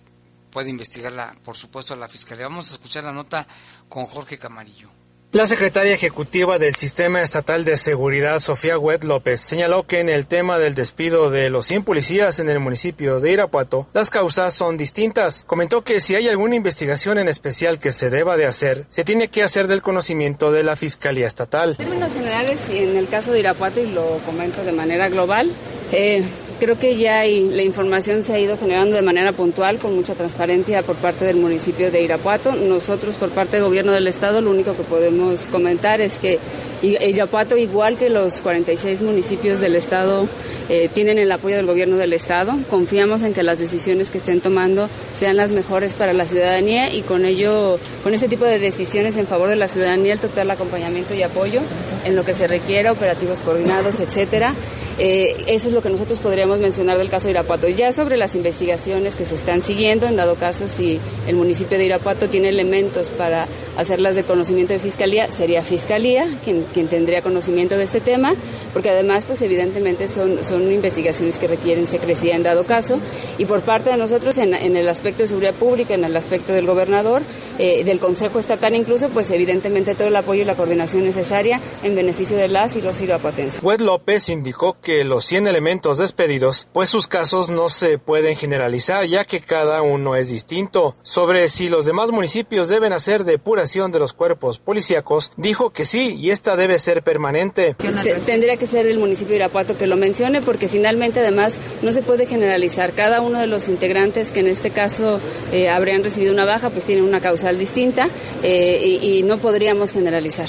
puede investigarla, por supuesto, la fiscalía. Vamos a escuchar la nota con Jorge Camarillo. La secretaria ejecutiva del Sistema Estatal de Seguridad, Sofía Huet López, señaló que en el tema del despido de los 100 policías en el municipio de Irapuato, las causas son distintas. Comentó que si hay alguna investigación en especial que se deba de hacer, se tiene que hacer del conocimiento de la Fiscalía Estatal. En términos generales, y en el caso de Irapuato, y lo comento de manera global, eh, creo que ya la información se ha ido generando de manera puntual, con mucha transparencia por parte del municipio de Irapuato. Nosotros, por parte del gobierno del Estado, lo único que podemos comentar es que Irapuato, igual que los 46 municipios del Estado, eh, tienen el apoyo del gobierno del Estado. Confiamos en que las decisiones que estén tomando sean las mejores para la ciudadanía y con ello, con ese tipo de decisiones en favor de la ciudadanía, el total acompañamiento y apoyo en lo que se requiera, operativos coordinados, etcétera. Eh, eso es lo que nosotros podríamos mencionar del caso de Irapuato. Ya sobre las investigaciones que se están siguiendo, en dado caso si el municipio de Irapuato tiene elementos para hacerlas de conocimiento de fiscalía, sería fiscalía quien, quien tendría conocimiento de este tema, porque además, pues evidentemente son, son investigaciones que requieren secrecía en dado caso. Y por parte de nosotros, en, en el aspecto de seguridad pública, en el aspecto del gobernador, eh, del Consejo Estatal incluso, pues evidentemente todo el apoyo y la coordinación necesaria en beneficio de las y los irapuatenses. López indicó que los 100 elementos despedidos, pues sus casos no se pueden generalizar ya que cada uno es distinto. Sobre si los demás municipios deben hacer depuración de los cuerpos policíacos, dijo que sí y esta debe ser permanente. Se- tendría que ser el municipio de Irapuato que lo mencione porque finalmente además no se puede generalizar. Cada uno de los integrantes que en este caso eh, habrían recibido una baja, pues tiene una causal distinta eh, y, no podríamos generalizar.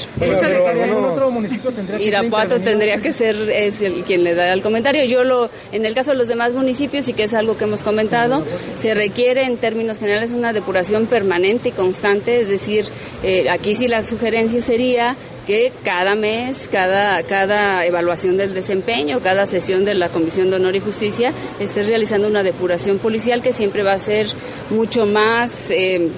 Irapuato tendría que ser es el, quien le da el comentario. Yo lo, en el caso de los demás municipios, y que es algo que hemos comentado, se requiere en términos generales una depuración permanente y constante, es decir, eh, aquí sí la sugerencia sería que cada mes, cada, cada evaluación del desempeño, cada sesión de la Comisión de Honor y Justicia esté realizando una depuración policial que siempre va a ser mucho más eh,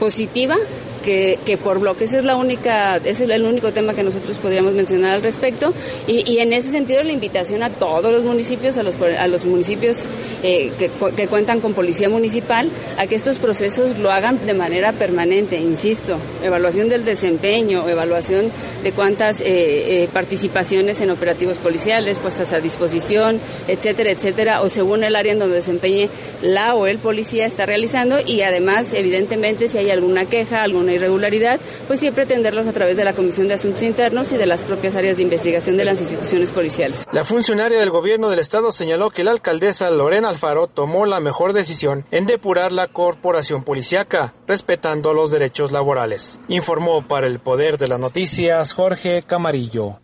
positiva que, por bloques es la única, es el único tema que nosotros podríamos mencionar al respecto. Y, en ese sentido la invitación a todos los municipios, a los, a los municipios eh, que, que, cuentan con policía municipal, a que estos procesos lo hagan de manera permanente, insisto, evaluación del desempeño, evaluación de cuántas eh, eh, participaciones en operativos policiales puestas a disposición, etcétera, etcétera, o según el área en donde desempeñe la o el policía está realizando. Y además, evidentemente, si hay alguna queja, alguna irregularidad, pues siempre atenderlos a través de la Comisión de Asuntos Internos y de las propias áreas de investigación de las instituciones policiales. La funcionaria del gobierno del estado señaló que la alcaldesa Lorena Alfaro tomó la mejor decisión en depurar la corporación policiaca, respetando los derechos laborales. Informó para el Poder de las Noticias Jorge Camarillo.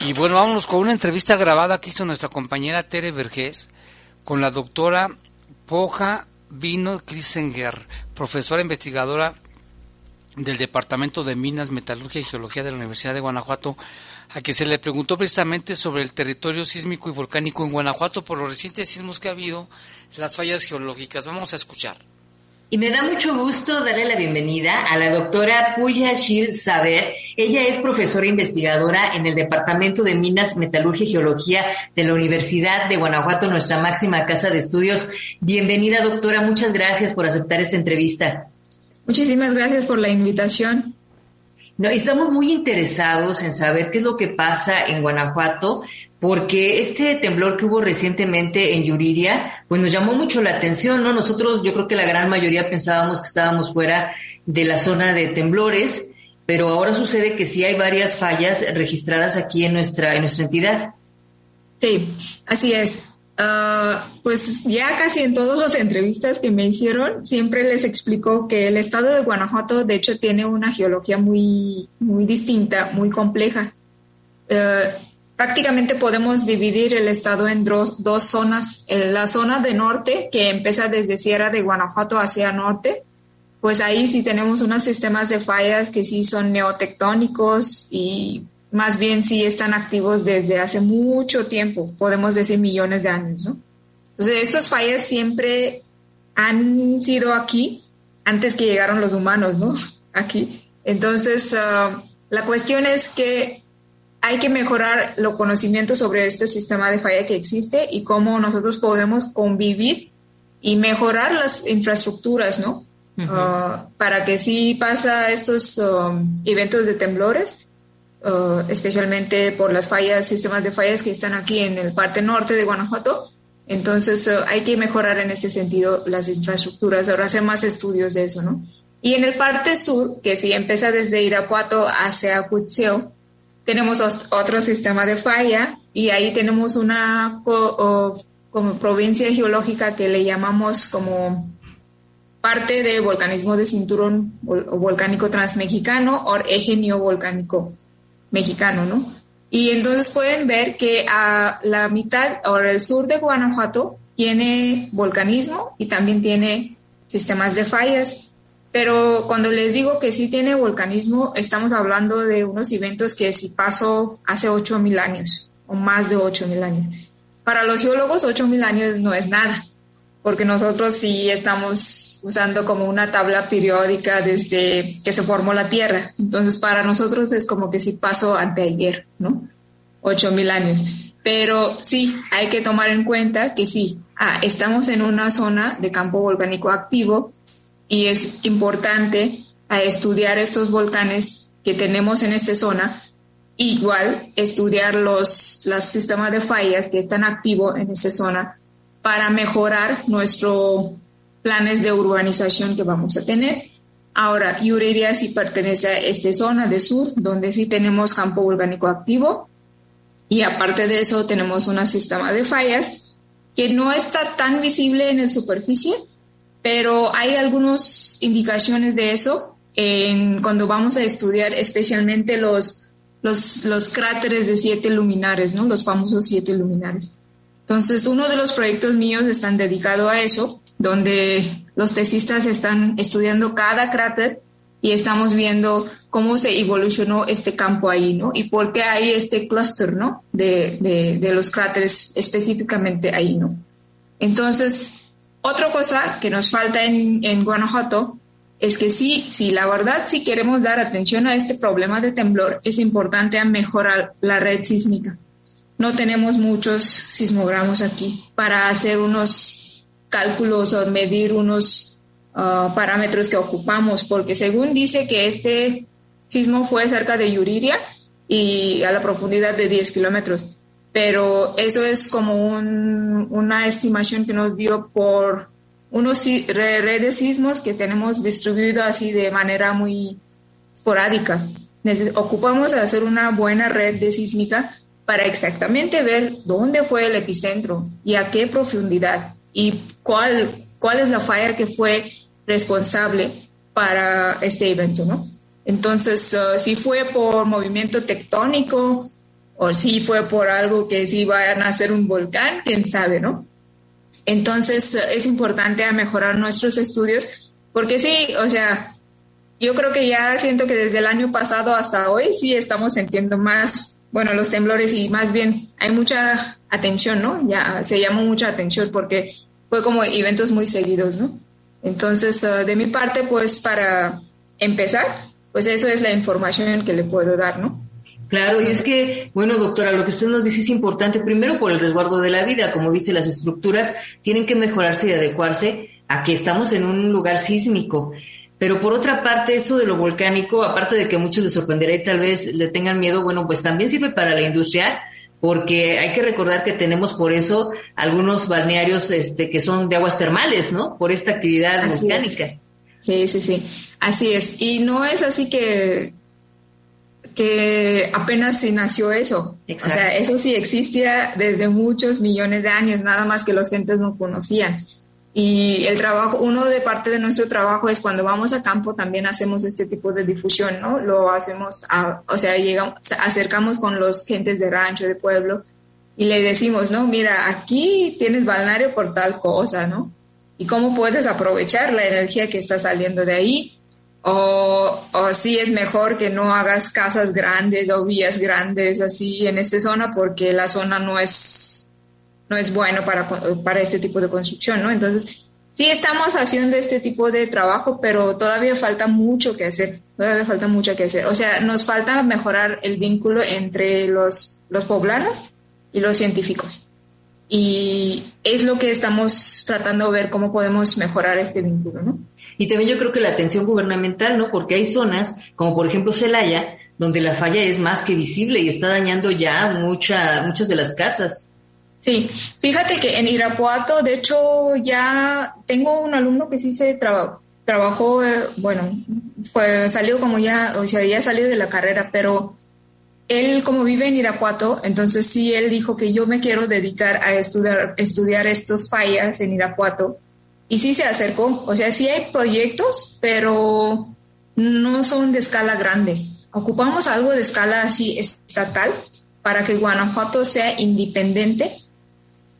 Y bueno, vámonos con una entrevista grabada que hizo nuestra compañera Tere Vergés con la doctora Poja Vino Krisenger, profesora investigadora del Departamento de Minas, Metalurgia y Geología de la Universidad de Guanajuato, a que se le preguntó precisamente sobre el territorio sísmico y volcánico en Guanajuato por los recientes sismos que ha habido, las fallas geológicas. Vamos a escuchar. Y me da mucho gusto darle la bienvenida a la doctora Puya Shir Saber. Ella es profesora investigadora en el Departamento de Minas, Metalurgia y Geología de la Universidad de Guanajuato, nuestra máxima casa de estudios. Bienvenida, doctora. Muchas gracias por aceptar esta entrevista. Muchísimas gracias por la invitación. No, estamos muy interesados en saber qué es lo que pasa en Guanajuato, porque este temblor que hubo recientemente en Yuriria, pues nos llamó mucho la atención, ¿no? Nosotros, yo creo que la gran mayoría pensábamos que estábamos fuera de la zona de temblores, pero ahora sucede que sí hay varias fallas registradas aquí en nuestra, en nuestra entidad. Sí, así es. Uh, pues ya casi en todas las entrevistas que me hicieron, siempre les explico que el estado de Guanajuato, de hecho, tiene una geología muy, muy distinta, muy compleja. Uh, prácticamente podemos dividir el estado en dos, zonas. la zona de norte, que empieza desde Sierra de Guanajuato hacia norte, pues ahí sí tenemos unos sistemas de fallas que sí son neotectónicos y más bien sí están activos desde hace mucho tiempo, podemos decir millones de años, ¿no? Entonces, estos fallas siempre han sido aquí antes que llegaron los humanos, ¿no? [laughs] Aquí. Entonces, uh, la cuestión es que hay que mejorar los conocimientos sobre este sistema de falla que existe y cómo nosotros podemos convivir y mejorar las infraestructuras, ¿no? Uh, para que si pasa estos um, eventos de temblores, uh, especialmente por las fallas, sistemas de fallas que están aquí en el parte norte de Guanajuato. Entonces uh, hay que mejorar en ese sentido las infraestructuras, ahora hacer más estudios de eso, ¿no? Y en el parte sur, que si empieza desde Irapuato hacia Cuitzeo, tenemos otro sistema de falla y ahí tenemos una como provincia geológica que le llamamos como parte de volcanismo de cinturón volcánico transmexicano o eje neovolcánico mexicano, ¿no? Y entonces pueden ver que a la mitad o el sur de Guanajuato tiene volcanismo y también tiene sistemas de fallas pero cuando les digo que sí tiene volcanismo, estamos hablando de unos eventos que sí pasó hace 8.000 años o más de 8.000 años. Para los geólogos, 8.000 años no es nada, porque nosotros sí estamos usando como una tabla periódica desde que se formó la Tierra. Entonces, para nosotros es como que sí pasó anteayer, ¿no? 8.000 años. Pero sí, hay que tomar en cuenta que sí, ah, estamos en una zona de campo volcánico activo y es importante a estudiar estos volcanes que tenemos en esta zona, igual estudiar los, los sistemas de fallas que están activos en esta zona para mejorar nuestros planes de urbanización que vamos a tener. Ahora, Yuriria sí pertenece a esta zona de sur, donde sí tenemos campo volcánico activo. Y aparte de eso, tenemos un sistema de fallas que no está tan visible en la superficie, pero hay algunas indicaciones de eso en, cuando vamos a estudiar especialmente los, los, los cráteres de siete luminares, ¿no? los famosos siete luminares. Entonces, uno de los proyectos míos están dedicado a eso, donde los tesistas están estudiando cada cráter y estamos viendo cómo se evolucionó este campo ahí, ¿no? Y por qué hay este clúster, ¿no? De, de, de, los cráteres específicamente ahí, ¿no? Entonces, otra cosa que nos falta en, en Guanajuato es que sí, sí, la verdad, si queremos dar atención a este problema de temblor, es importante mejorar la red sísmica. No tenemos muchos sismogramos aquí para hacer unos cálculos o medir unos uh, parámetros que ocupamos, porque según dice que este sismo fue cerca de Yuriria y a la profundidad de 10 kilómetros, pero eso es como un, una estimación que nos dio por unos redes sismos que tenemos distribuido así de manera muy esporádica. Ocupamos hacer una buena red de sísmica para exactamente ver dónde fue el epicentro y a qué profundidad y cuál, cuál es la falla que fue responsable para este evento, ¿no? Entonces, uh, si fue por movimiento tectónico o si fue por algo que si va a nacer un volcán, quién sabe, ¿no? Entonces, es importante mejorar nuestros estudios porque sí, o sea, yo creo que ya siento que desde el año pasado hasta hoy sí estamos sintiendo más, bueno, los temblores y más bien hay mucha atención, ¿no? Ya se llamó mucha atención porque fue como eventos muy seguidos, ¿no? Entonces, uh, de mi parte, pues para empezar, pues eso es la información que le puedo dar, ¿no? Claro, y es que, bueno, doctora, lo que usted nos dice es importante, primero por el resguardo de la vida, como dice, las estructuras tienen que mejorarse y adecuarse a que estamos en un lugar sísmico. Pero por otra parte, eso de lo volcánico, aparte de que a muchos les sorprenderá y tal vez le tengan miedo, bueno, pues también sirve para la industria, porque hay que recordar que tenemos por eso algunos balnearios este, que son de aguas termales, ¿no? Por esta actividad volcánica. Sí, sí, sí, así es. Y no es así que, que apenas se nació eso. O sea, eso sí existía desde muchos millones de años, nada más que los gentes no conocían. Y el trabajo, uno de parte de nuestro trabajo es cuando vamos a campo también hacemos este tipo de difusión, ¿no? Lo hacemos, o sea, llegamos, acercamos con los gentes de rancho, de pueblo, y le decimos, no, mira, aquí tienes balneario por tal cosa, ¿no? Y cómo puedes aprovechar la energía que está saliendo de ahí. O, o si es mejor que no hagas casas grandes o vías grandes así en esta zona porque la zona no es no es bueno para, para este tipo de construcción, ¿no? Entonces, sí estamos haciendo este tipo de trabajo, pero todavía falta mucho que hacer, todavía falta mucho que hacer. O sea, nos falta mejorar el vínculo entre los, los poblanos y los científicos. Y es lo que estamos tratando de ver cómo podemos mejorar este vínculo, ¿no? Y también yo creo que la atención gubernamental, ¿no? Porque hay zonas, como por ejemplo Celaya, donde la falla es más que visible y está dañando ya mucha, muchas de las casas. Sí, fíjate que en Irapuato, de hecho, ya tengo un alumno que sí se trabajó, eh, bueno, fue, salió como ya, o sea, ya salió de la carrera, pero él como vive en Irapuato, entonces sí, él dijo que yo me quiero dedicar a estudiar, estudiar estos fallas en Irapuato. Y sí se acercó, o sea, sí hay proyectos, pero no son de escala grande. Ocupamos algo de escala así estatal para que Guanajuato sea independiente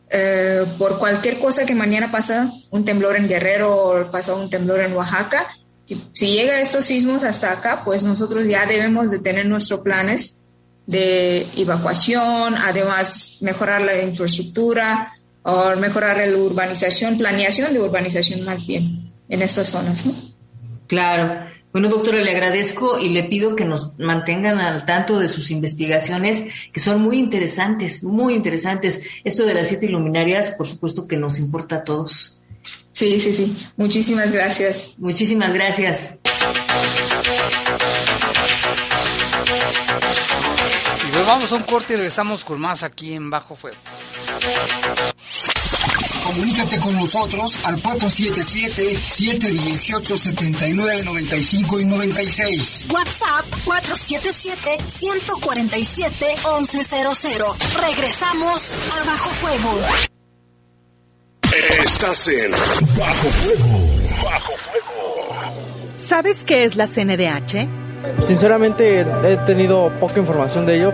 eh, por cualquier cosa que mañana pasa, un temblor en Guerrero o pasa un temblor en Oaxaca, si, si, llega estos sismos hasta acá, pues nosotros ya debemos de tener nuestros planes de evacuación, además mejorar la infraestructura o mejorar la urbanización, planeación de urbanización más bien en estas zonas. ¿no? Claro. Bueno, doctora, le agradezco y le pido que nos mantengan al tanto de sus investigaciones, que son muy interesantes, muy interesantes. Esto de las siete luminarias, por supuesto que nos importa a todos. Sí, sí, sí. Muchísimas gracias. Muchísimas gracias. Y vamos a un corte y regresamos con más aquí en Bajo Fuego. Comunícate con nosotros al 477-718-7995 y 96. WhatsApp 477-147-1100. Regresamos a Bajo Fuego. Estás en Bajo Fuego. Bajo Fuego. ¿Sabes qué es la CNDH? Sinceramente he tenido poca información de ello.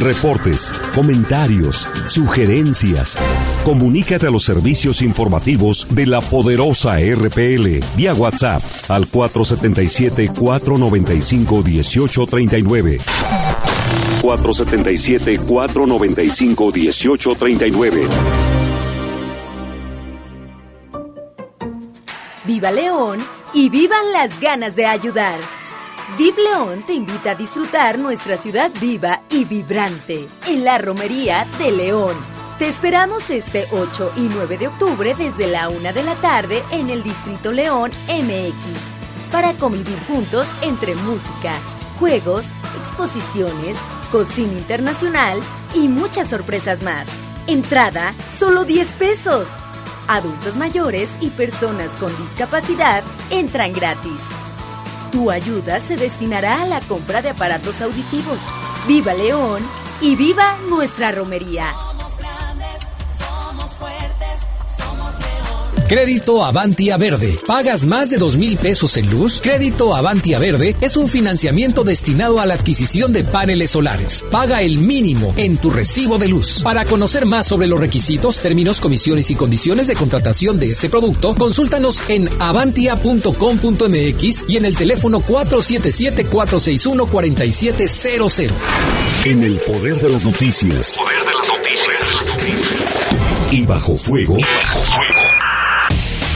Reportes, comentarios, sugerencias. Comunícate a los servicios informativos de la poderosa RPL vía WhatsApp al 477-495-1839. 477-495-1839. Viva León y vivan las ganas de ayudar. DIV León te invita a disfrutar nuestra ciudad viva y vibrante en la Romería de León. Te esperamos este 8 y 9 de octubre desde la 1 de la tarde en el Distrito León MX para convivir juntos entre música, juegos, exposiciones, cocina internacional y muchas sorpresas más. Entrada solo 10 pesos. Adultos mayores y personas con discapacidad entran gratis. Tu ayuda se destinará a la compra de aparatos auditivos. ¡Viva León! ¡Y viva nuestra romería! Crédito Avantia Verde. ¿Pagas más de dos mil pesos en luz? Crédito Avantia Verde es un financiamiento destinado a la adquisición de paneles solares. Paga el mínimo en tu recibo de luz. Para conocer más sobre los requisitos, términos, comisiones y condiciones de contratación de este producto, consúltanos en avantia.com.mx y en el teléfono 477-461-4700. En el poder de las noticias. Poder de las noticias. Y bajo fuego. Y bajo fuego.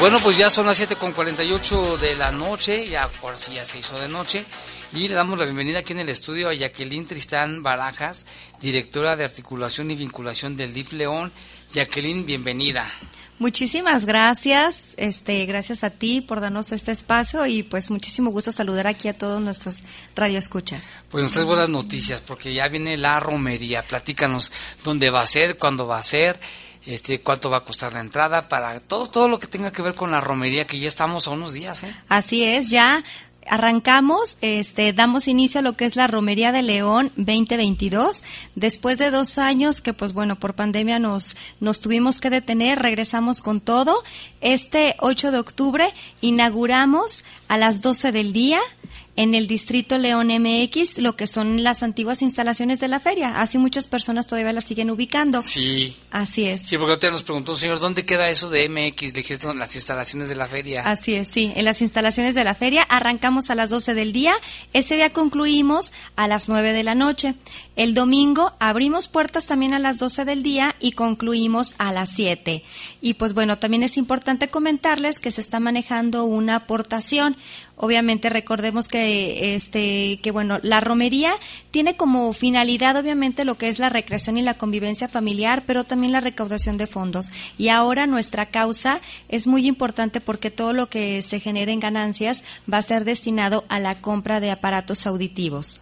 bueno, pues ya son las 7.48 de la noche, ya por si ya se hizo de noche, y le damos la bienvenida aquí en el estudio a Jacqueline Tristán Barajas, directora de articulación y vinculación del DIF León. Jacqueline, bienvenida. Muchísimas gracias, este, gracias a ti por darnos este espacio y pues muchísimo gusto saludar aquí a todos nuestros radioescuchas. Pues nos traes buenas noticias porque ya viene la romería, platícanos dónde va a ser, cuándo va a ser este, cuánto va a costar la entrada, para todo, todo lo que tenga que ver con la romería, que ya estamos a unos días. ¿eh? Así es, ya arrancamos, este, damos inicio a lo que es la Romería de León 2022. Después de dos años que, pues bueno, por pandemia nos, nos tuvimos que detener, regresamos con todo. Este 8 de octubre inauguramos a las 12 del día en el distrito León MX, lo que son las antiguas instalaciones de la feria. Así muchas personas todavía las siguen ubicando. Sí. Así es. Sí, porque usted nos preguntó, señor, ¿dónde queda eso de MX? Dijiste las instalaciones de la feria. Así es, sí, en las instalaciones de la feria. Arrancamos a las 12 del día. Ese día concluimos a las 9 de la noche. El domingo abrimos puertas también a las 12 del día y concluimos a las 7. Y pues bueno, también es importante comentarles que se está manejando una aportación. Obviamente recordemos que este que bueno la romería tiene como finalidad obviamente lo que es la recreación y la convivencia familiar pero también la recaudación de fondos. Y ahora nuestra causa es muy importante porque todo lo que se genere en ganancias va a ser destinado a la compra de aparatos auditivos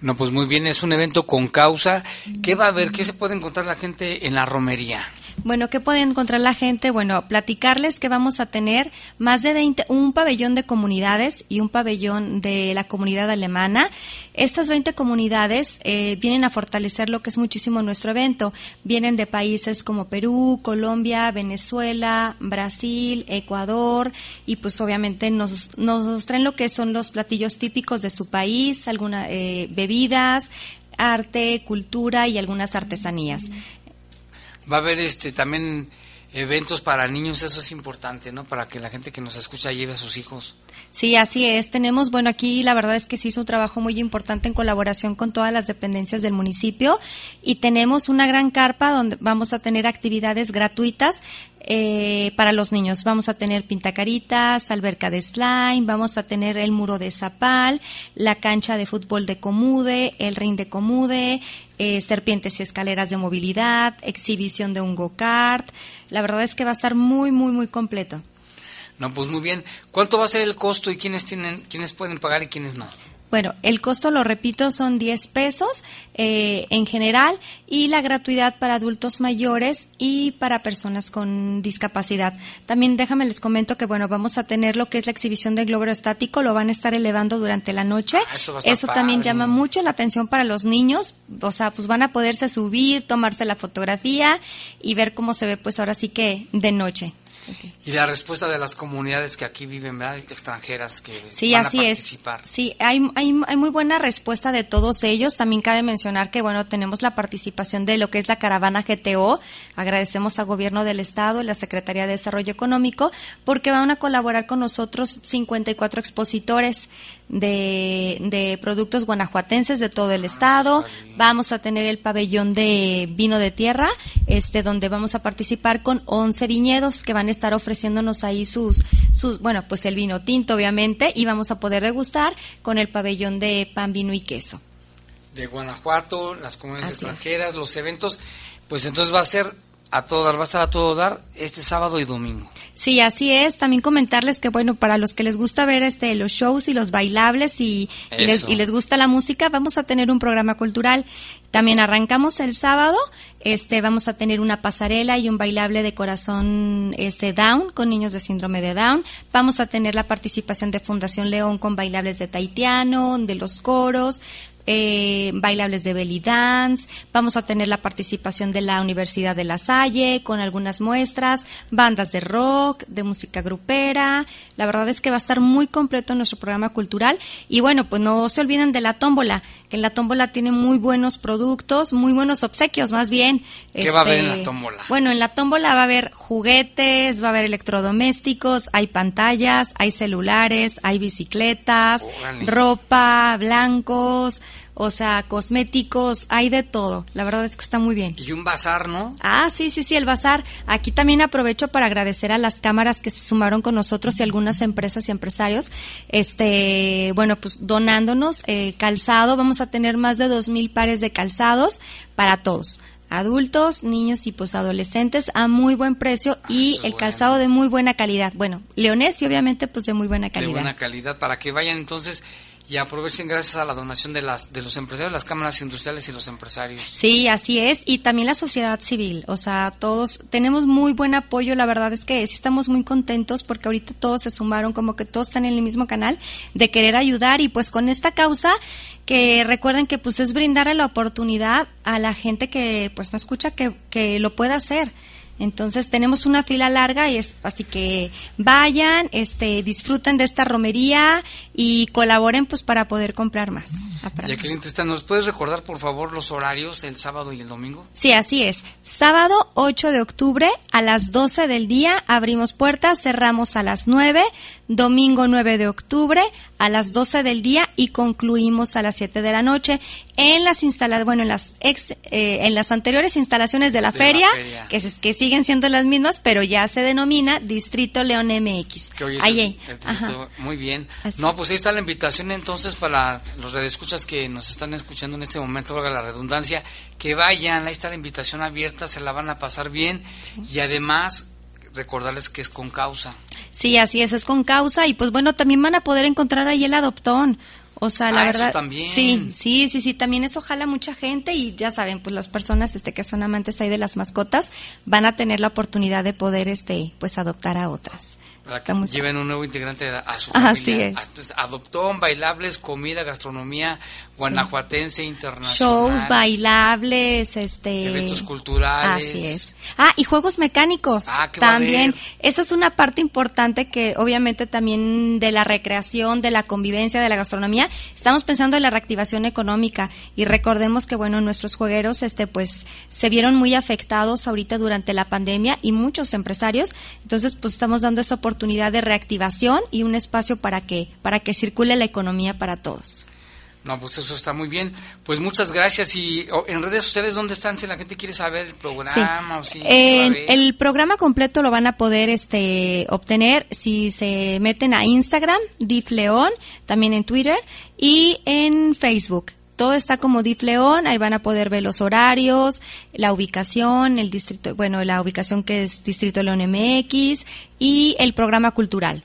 no, pues muy bien, es un evento con causa. ¿Qué va a haber? ¿Qué se puede encontrar la gente en la romería? Bueno, ¿qué puede encontrar la gente? Bueno, platicarles que vamos a tener más de 20, un pabellón de comunidades y un pabellón de la comunidad alemana. Estas 20 comunidades eh, vienen a fortalecer lo que es muchísimo nuestro evento. Vienen de países como Perú, Colombia, Venezuela, Brasil, Ecuador y pues obviamente nos, nos traen lo que son los platillos típicos de su país, algunas eh, bebidas, arte, cultura y algunas artesanías. Va a haber este también eventos para niños, eso es importante, ¿no? Para que la gente que nos escucha lleve a sus hijos. Sí, así es. Tenemos, bueno, aquí la verdad es que se hizo un trabajo muy importante en colaboración con todas las dependencias del municipio y tenemos una gran carpa donde vamos a tener actividades gratuitas eh, para los niños. Vamos a tener pintacaritas, alberca de slime, vamos a tener el muro de zapal, la cancha de fútbol de Comude, el ring de Comude, eh, serpientes y escaleras de movilidad, exhibición de un go-kart. La verdad es que va a estar muy, muy, muy completo. No, pues muy bien. ¿Cuánto va a ser el costo y quiénes tienen, quiénes pueden pagar y quiénes no? Bueno, el costo, lo repito, son 10 pesos eh, en general y la gratuidad para adultos mayores y para personas con discapacidad. También déjame les comento que, bueno, vamos a tener lo que es la exhibición del globo estático, lo van a estar elevando durante la noche. Ah, eso, eso también llama mucho la atención para los niños, o sea, pues van a poderse subir, tomarse la fotografía y ver cómo se ve, pues ahora sí que de noche. Y la respuesta de las comunidades que aquí viven, ¿verdad? extranjeras que sí, van así a participar. Es. Sí, hay, hay, hay, muy buena respuesta de todos ellos. También cabe mencionar que, bueno, tenemos la participación de lo que es la caravana GTO. Agradecemos al Gobierno del Estado y la Secretaría de Desarrollo Económico porque van a colaborar con nosotros 54 expositores de, de productos guanajuatenses de todo el estado. Vamos a tener el pabellón de vino de tierra, este donde vamos a participar con 11 viñedos que van a estar ofreciéndonos ahí sus sus bueno, pues el vino tinto obviamente y vamos a poder degustar con el pabellón de pan, vino y queso. De Guanajuato, las comunidades extranjeras, los eventos, pues entonces va a ser a todo dar, va a estar a todo dar este sábado y domingo. Sí, así es. También comentarles que, bueno, para los que les gusta ver este los shows y los bailables y, y, les, y, les, gusta la música, vamos a tener un programa cultural. También arrancamos el sábado, este, vamos a tener una pasarela y un bailable de corazón este Down con niños de síndrome de Down. Vamos a tener la participación de Fundación León con bailables de taitiano, de los coros eh, bailables de belly dance, vamos a tener la participación de la Universidad de La Salle con algunas muestras, bandas de rock, de música grupera, la verdad es que va a estar muy completo nuestro programa cultural y bueno, pues no se olviden de la tómbola, que la tómbola tiene muy buenos productos, muy buenos obsequios más bien. ¿Qué este, va a haber en la tómbola? Bueno, en la tómbola va a haber juguetes, va a haber electrodomésticos, hay pantallas, hay celulares, hay bicicletas, ropa, blancos, o sea, cosméticos, hay de todo. La verdad es que está muy bien. Y un bazar, ¿no? Ah, sí, sí, sí, el bazar. Aquí también aprovecho para agradecer a las cámaras que se sumaron con nosotros y algunas empresas y empresarios, este, bueno, pues donándonos eh, calzado. Vamos a tener más de dos mil pares de calzados para todos adultos, niños y pues adolescentes a muy buen precio ah, y el bueno. calzado de muy buena calidad. Bueno, leonés y obviamente pues de muy buena calidad. De buena calidad para que vayan entonces y aprovechen gracias a la donación de las de los empresarios, las cámaras industriales y los empresarios. Sí, así es, y también la sociedad civil, o sea, todos tenemos muy buen apoyo, la verdad es que sí estamos muy contentos porque ahorita todos se sumaron, como que todos están en el mismo canal de querer ayudar y pues con esta causa que recuerden que pues es brindarle la oportunidad a la gente que pues no escucha que, que lo pueda hacer. Entonces tenemos una fila larga y es así que vayan, este, disfruten de esta romería y colaboren pues para poder comprar más. Jacqueline, ¿nos puedes recordar por favor los horarios el sábado y el domingo? Sí, así es. Sábado 8 de octubre a las 12 del día abrimos puertas, cerramos a las 9, domingo 9 de octubre a las 12 del día y concluimos a las 7 de la noche en las instalaciones, bueno, en las ex, eh, en las anteriores instalaciones de la, de feria, la feria, que, es, que siguen siendo las mismas, pero ya se denomina Distrito León MX. Que hoy es ahí, el, el distrito, muy bien. Así no, pues ahí está la invitación entonces para los redescuchas que nos están escuchando en este momento, valga la redundancia, que vayan, ahí está la invitación abierta, se la van a pasar bien sí. y además recordarles que es con causa. Sí, así es, es con causa y pues bueno, también van a poder encontrar ahí el adoptón. O sea, la Ah, eso verdad. también. Sí, sí, sí, sí. También eso jala mucha gente y ya saben, pues las personas este, que son amantes ahí de las mascotas van a tener la oportunidad de poder, este, pues adoptar a otras. Para que lleven un nuevo integrante a su Así familia. es. Entonces, adoptón, bailables, comida, gastronomía guanajuatense, internacional. Shows, bailables, este... Eventos culturales. Así es. Ah, y juegos mecánicos. Ah, ¿qué va a también. Esa es una parte importante que obviamente también de la recreación, de la convivencia, de la gastronomía, estamos pensando en la reactivación económica y recordemos que bueno, nuestros juegueros este pues se vieron muy afectados ahorita durante la pandemia y muchos empresarios, entonces pues estamos dando esa oportunidad de reactivación y un espacio para que para que circule la economía para todos. No, pues eso está muy bien. Pues muchas gracias. Y en redes sociales, ¿dónde están? Si la gente quiere saber el programa o si... Eh, el programa completo lo van a poder este obtener si se meten a Instagram, Dif León, también en Twitter y en Facebook. Todo está como Dif León, ahí van a poder ver los horarios, la ubicación, el distrito, bueno, la ubicación que es Distrito León MX y el programa cultural.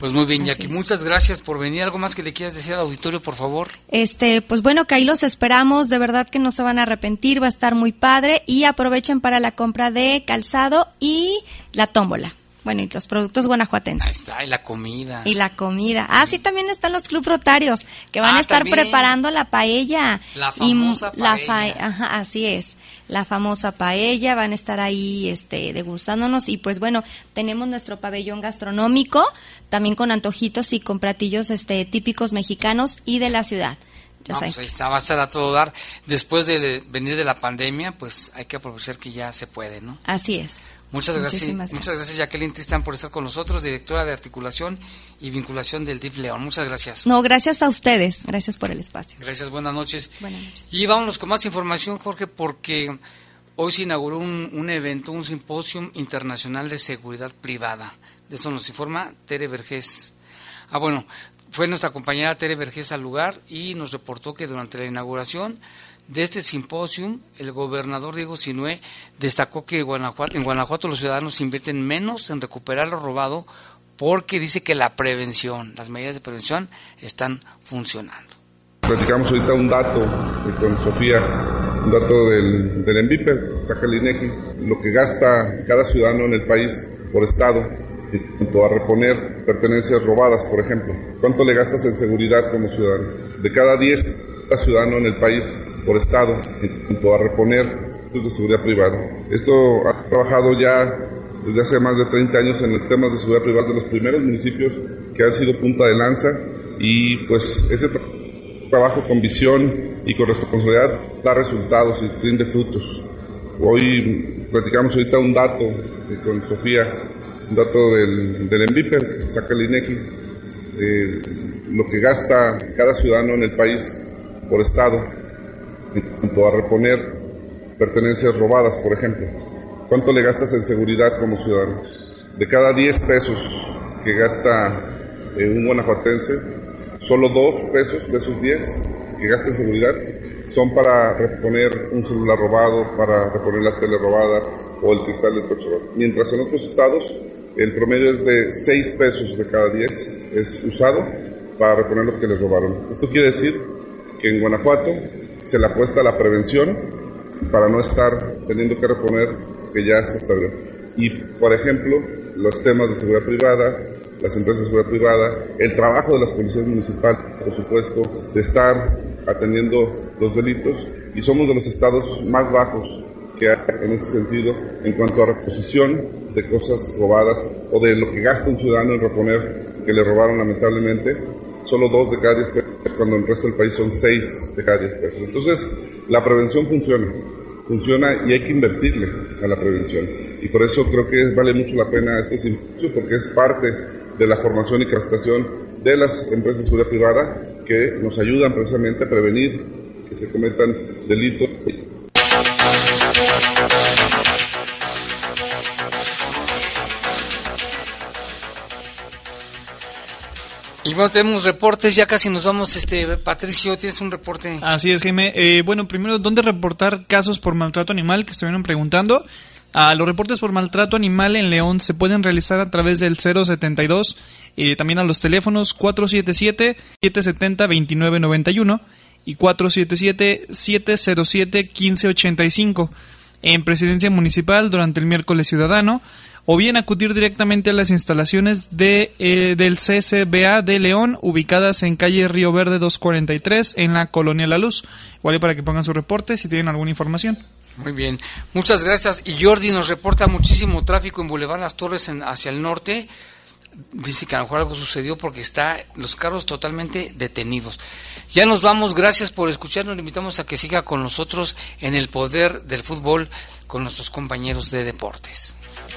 Pues muy bien, Jackie. Muchas gracias por venir. ¿Algo más que le quieras decir al auditorio, por favor? Este, pues bueno, que ahí los esperamos, de verdad que no se van a arrepentir, va a estar muy padre y aprovechen para la compra de calzado y la tómbola. Bueno, y los productos guanajuatenses. Ay, la comida. Y la comida. Ah, sí, también están los club rotarios que van Ah, a estar también. preparando la paella. La Y famosa la paella. fa- ajá, así es. La famosa paella, van a estar ahí este, degustándonos y pues bueno, tenemos nuestro pabellón gastronómico, también con antojitos y con platillos este, típicos mexicanos y de la ciudad. Ya No, pues ahí está, va a estar a todo dar. Después de venir de la pandemia, pues hay que aprovechar que ya se puede, ¿no? Así es. Muchas gracias, Muchísimas muchas gracias Jacqueline Tristán por estar con nosotros, directora de articulación y vinculación del DIF León. Muchas gracias. No, gracias a ustedes. Gracias por el espacio. Gracias, buenas noches. Buenas noches. Y vámonos con más información, Jorge, porque hoy se inauguró un, un evento, un simposio internacional de seguridad privada. De eso nos informa Tere Vergés. Ah, bueno, fue nuestra compañera Tere Vergés al lugar y nos reportó que durante la inauguración de este simposio, el gobernador Diego Sinué destacó que en Guanajuato los ciudadanos invierten menos en recuperar lo robado porque dice que la prevención, las medidas de prevención están funcionando. Platicamos ahorita un dato eh, con Sofía, un dato del, del ENVIPE, saca lo que gasta cada ciudadano en el país por estado en cuanto a reponer pertenencias robadas, por ejemplo. ¿Cuánto le gastas en seguridad como ciudadano? De cada 10 ciudadanos en el país por estado en cuanto a reponer actos de seguridad privada. Esto ha trabajado ya desde hace más de 30 años en el tema de seguridad privada de los primeros municipios que han sido punta de lanza y pues ese tra- trabajo con visión y con responsabilidad da resultados y rinde frutos. Hoy platicamos ahorita un dato con Sofía, dato del, del ENVIPER, saca el INEGI, eh, lo que gasta cada ciudadano en el país por estado en cuanto a reponer pertenencias robadas, por ejemplo. ¿Cuánto le gastas en seguridad como ciudadano? De cada 10 pesos que gasta eh, un guanajuatense, solo 2 pesos de esos 10 que gasta en seguridad son para reponer un celular robado, para reponer la tele robada o el cristal del coche robado. Mientras en otros estados el promedio es de 6 pesos de cada 10 es usado para reponer lo que les robaron. Esto quiere decir que en Guanajuato se le apuesta a la prevención para no estar teniendo que reponer que ya se perdió. Y, por ejemplo, los temas de seguridad privada, las empresas de seguridad privada, el trabajo de las policías municipales, por supuesto, de estar atendiendo los delitos y somos de los estados más bajos que hay en ese sentido en cuanto a reposición de cosas robadas o de lo que gasta un ciudadano en reponer que le robaron lamentablemente, solo dos de cada diez pesos, cuando en el resto del país son seis de cada diez pesos. Entonces, la prevención funciona, funciona y hay que invertirle a la prevención. Y por eso creo que vale mucho la pena este simposio, porque es parte de la formación y capacitación de las empresas de seguridad privada que nos ayudan precisamente a prevenir que se cometan delitos. Y bueno, tenemos reportes, ya casi nos vamos. este Patricio, ¿tienes un reporte? Así es, Jaime. Eh, bueno, primero, ¿dónde reportar casos por maltrato animal? Que estuvieron preguntando. Ah, los reportes por maltrato animal en León se pueden realizar a través del 072, y también a los teléfonos 477-770-2991 y 477-707-1585 en Presidencia Municipal durante el miércoles ciudadano o bien acudir directamente a las instalaciones de, eh, del CCBA de León, ubicadas en calle Río Verde 243, en la Colonia La Luz. Igual para que pongan su reporte si tienen alguna información. Muy bien, muchas gracias. Y Jordi nos reporta muchísimo tráfico en Boulevard Las Torres en, hacia el norte. Dice que a lo mejor algo sucedió porque está los carros totalmente detenidos. Ya nos vamos, gracias por escucharnos. Le invitamos a que siga con nosotros en el poder del fútbol con nuestros compañeros de deportes.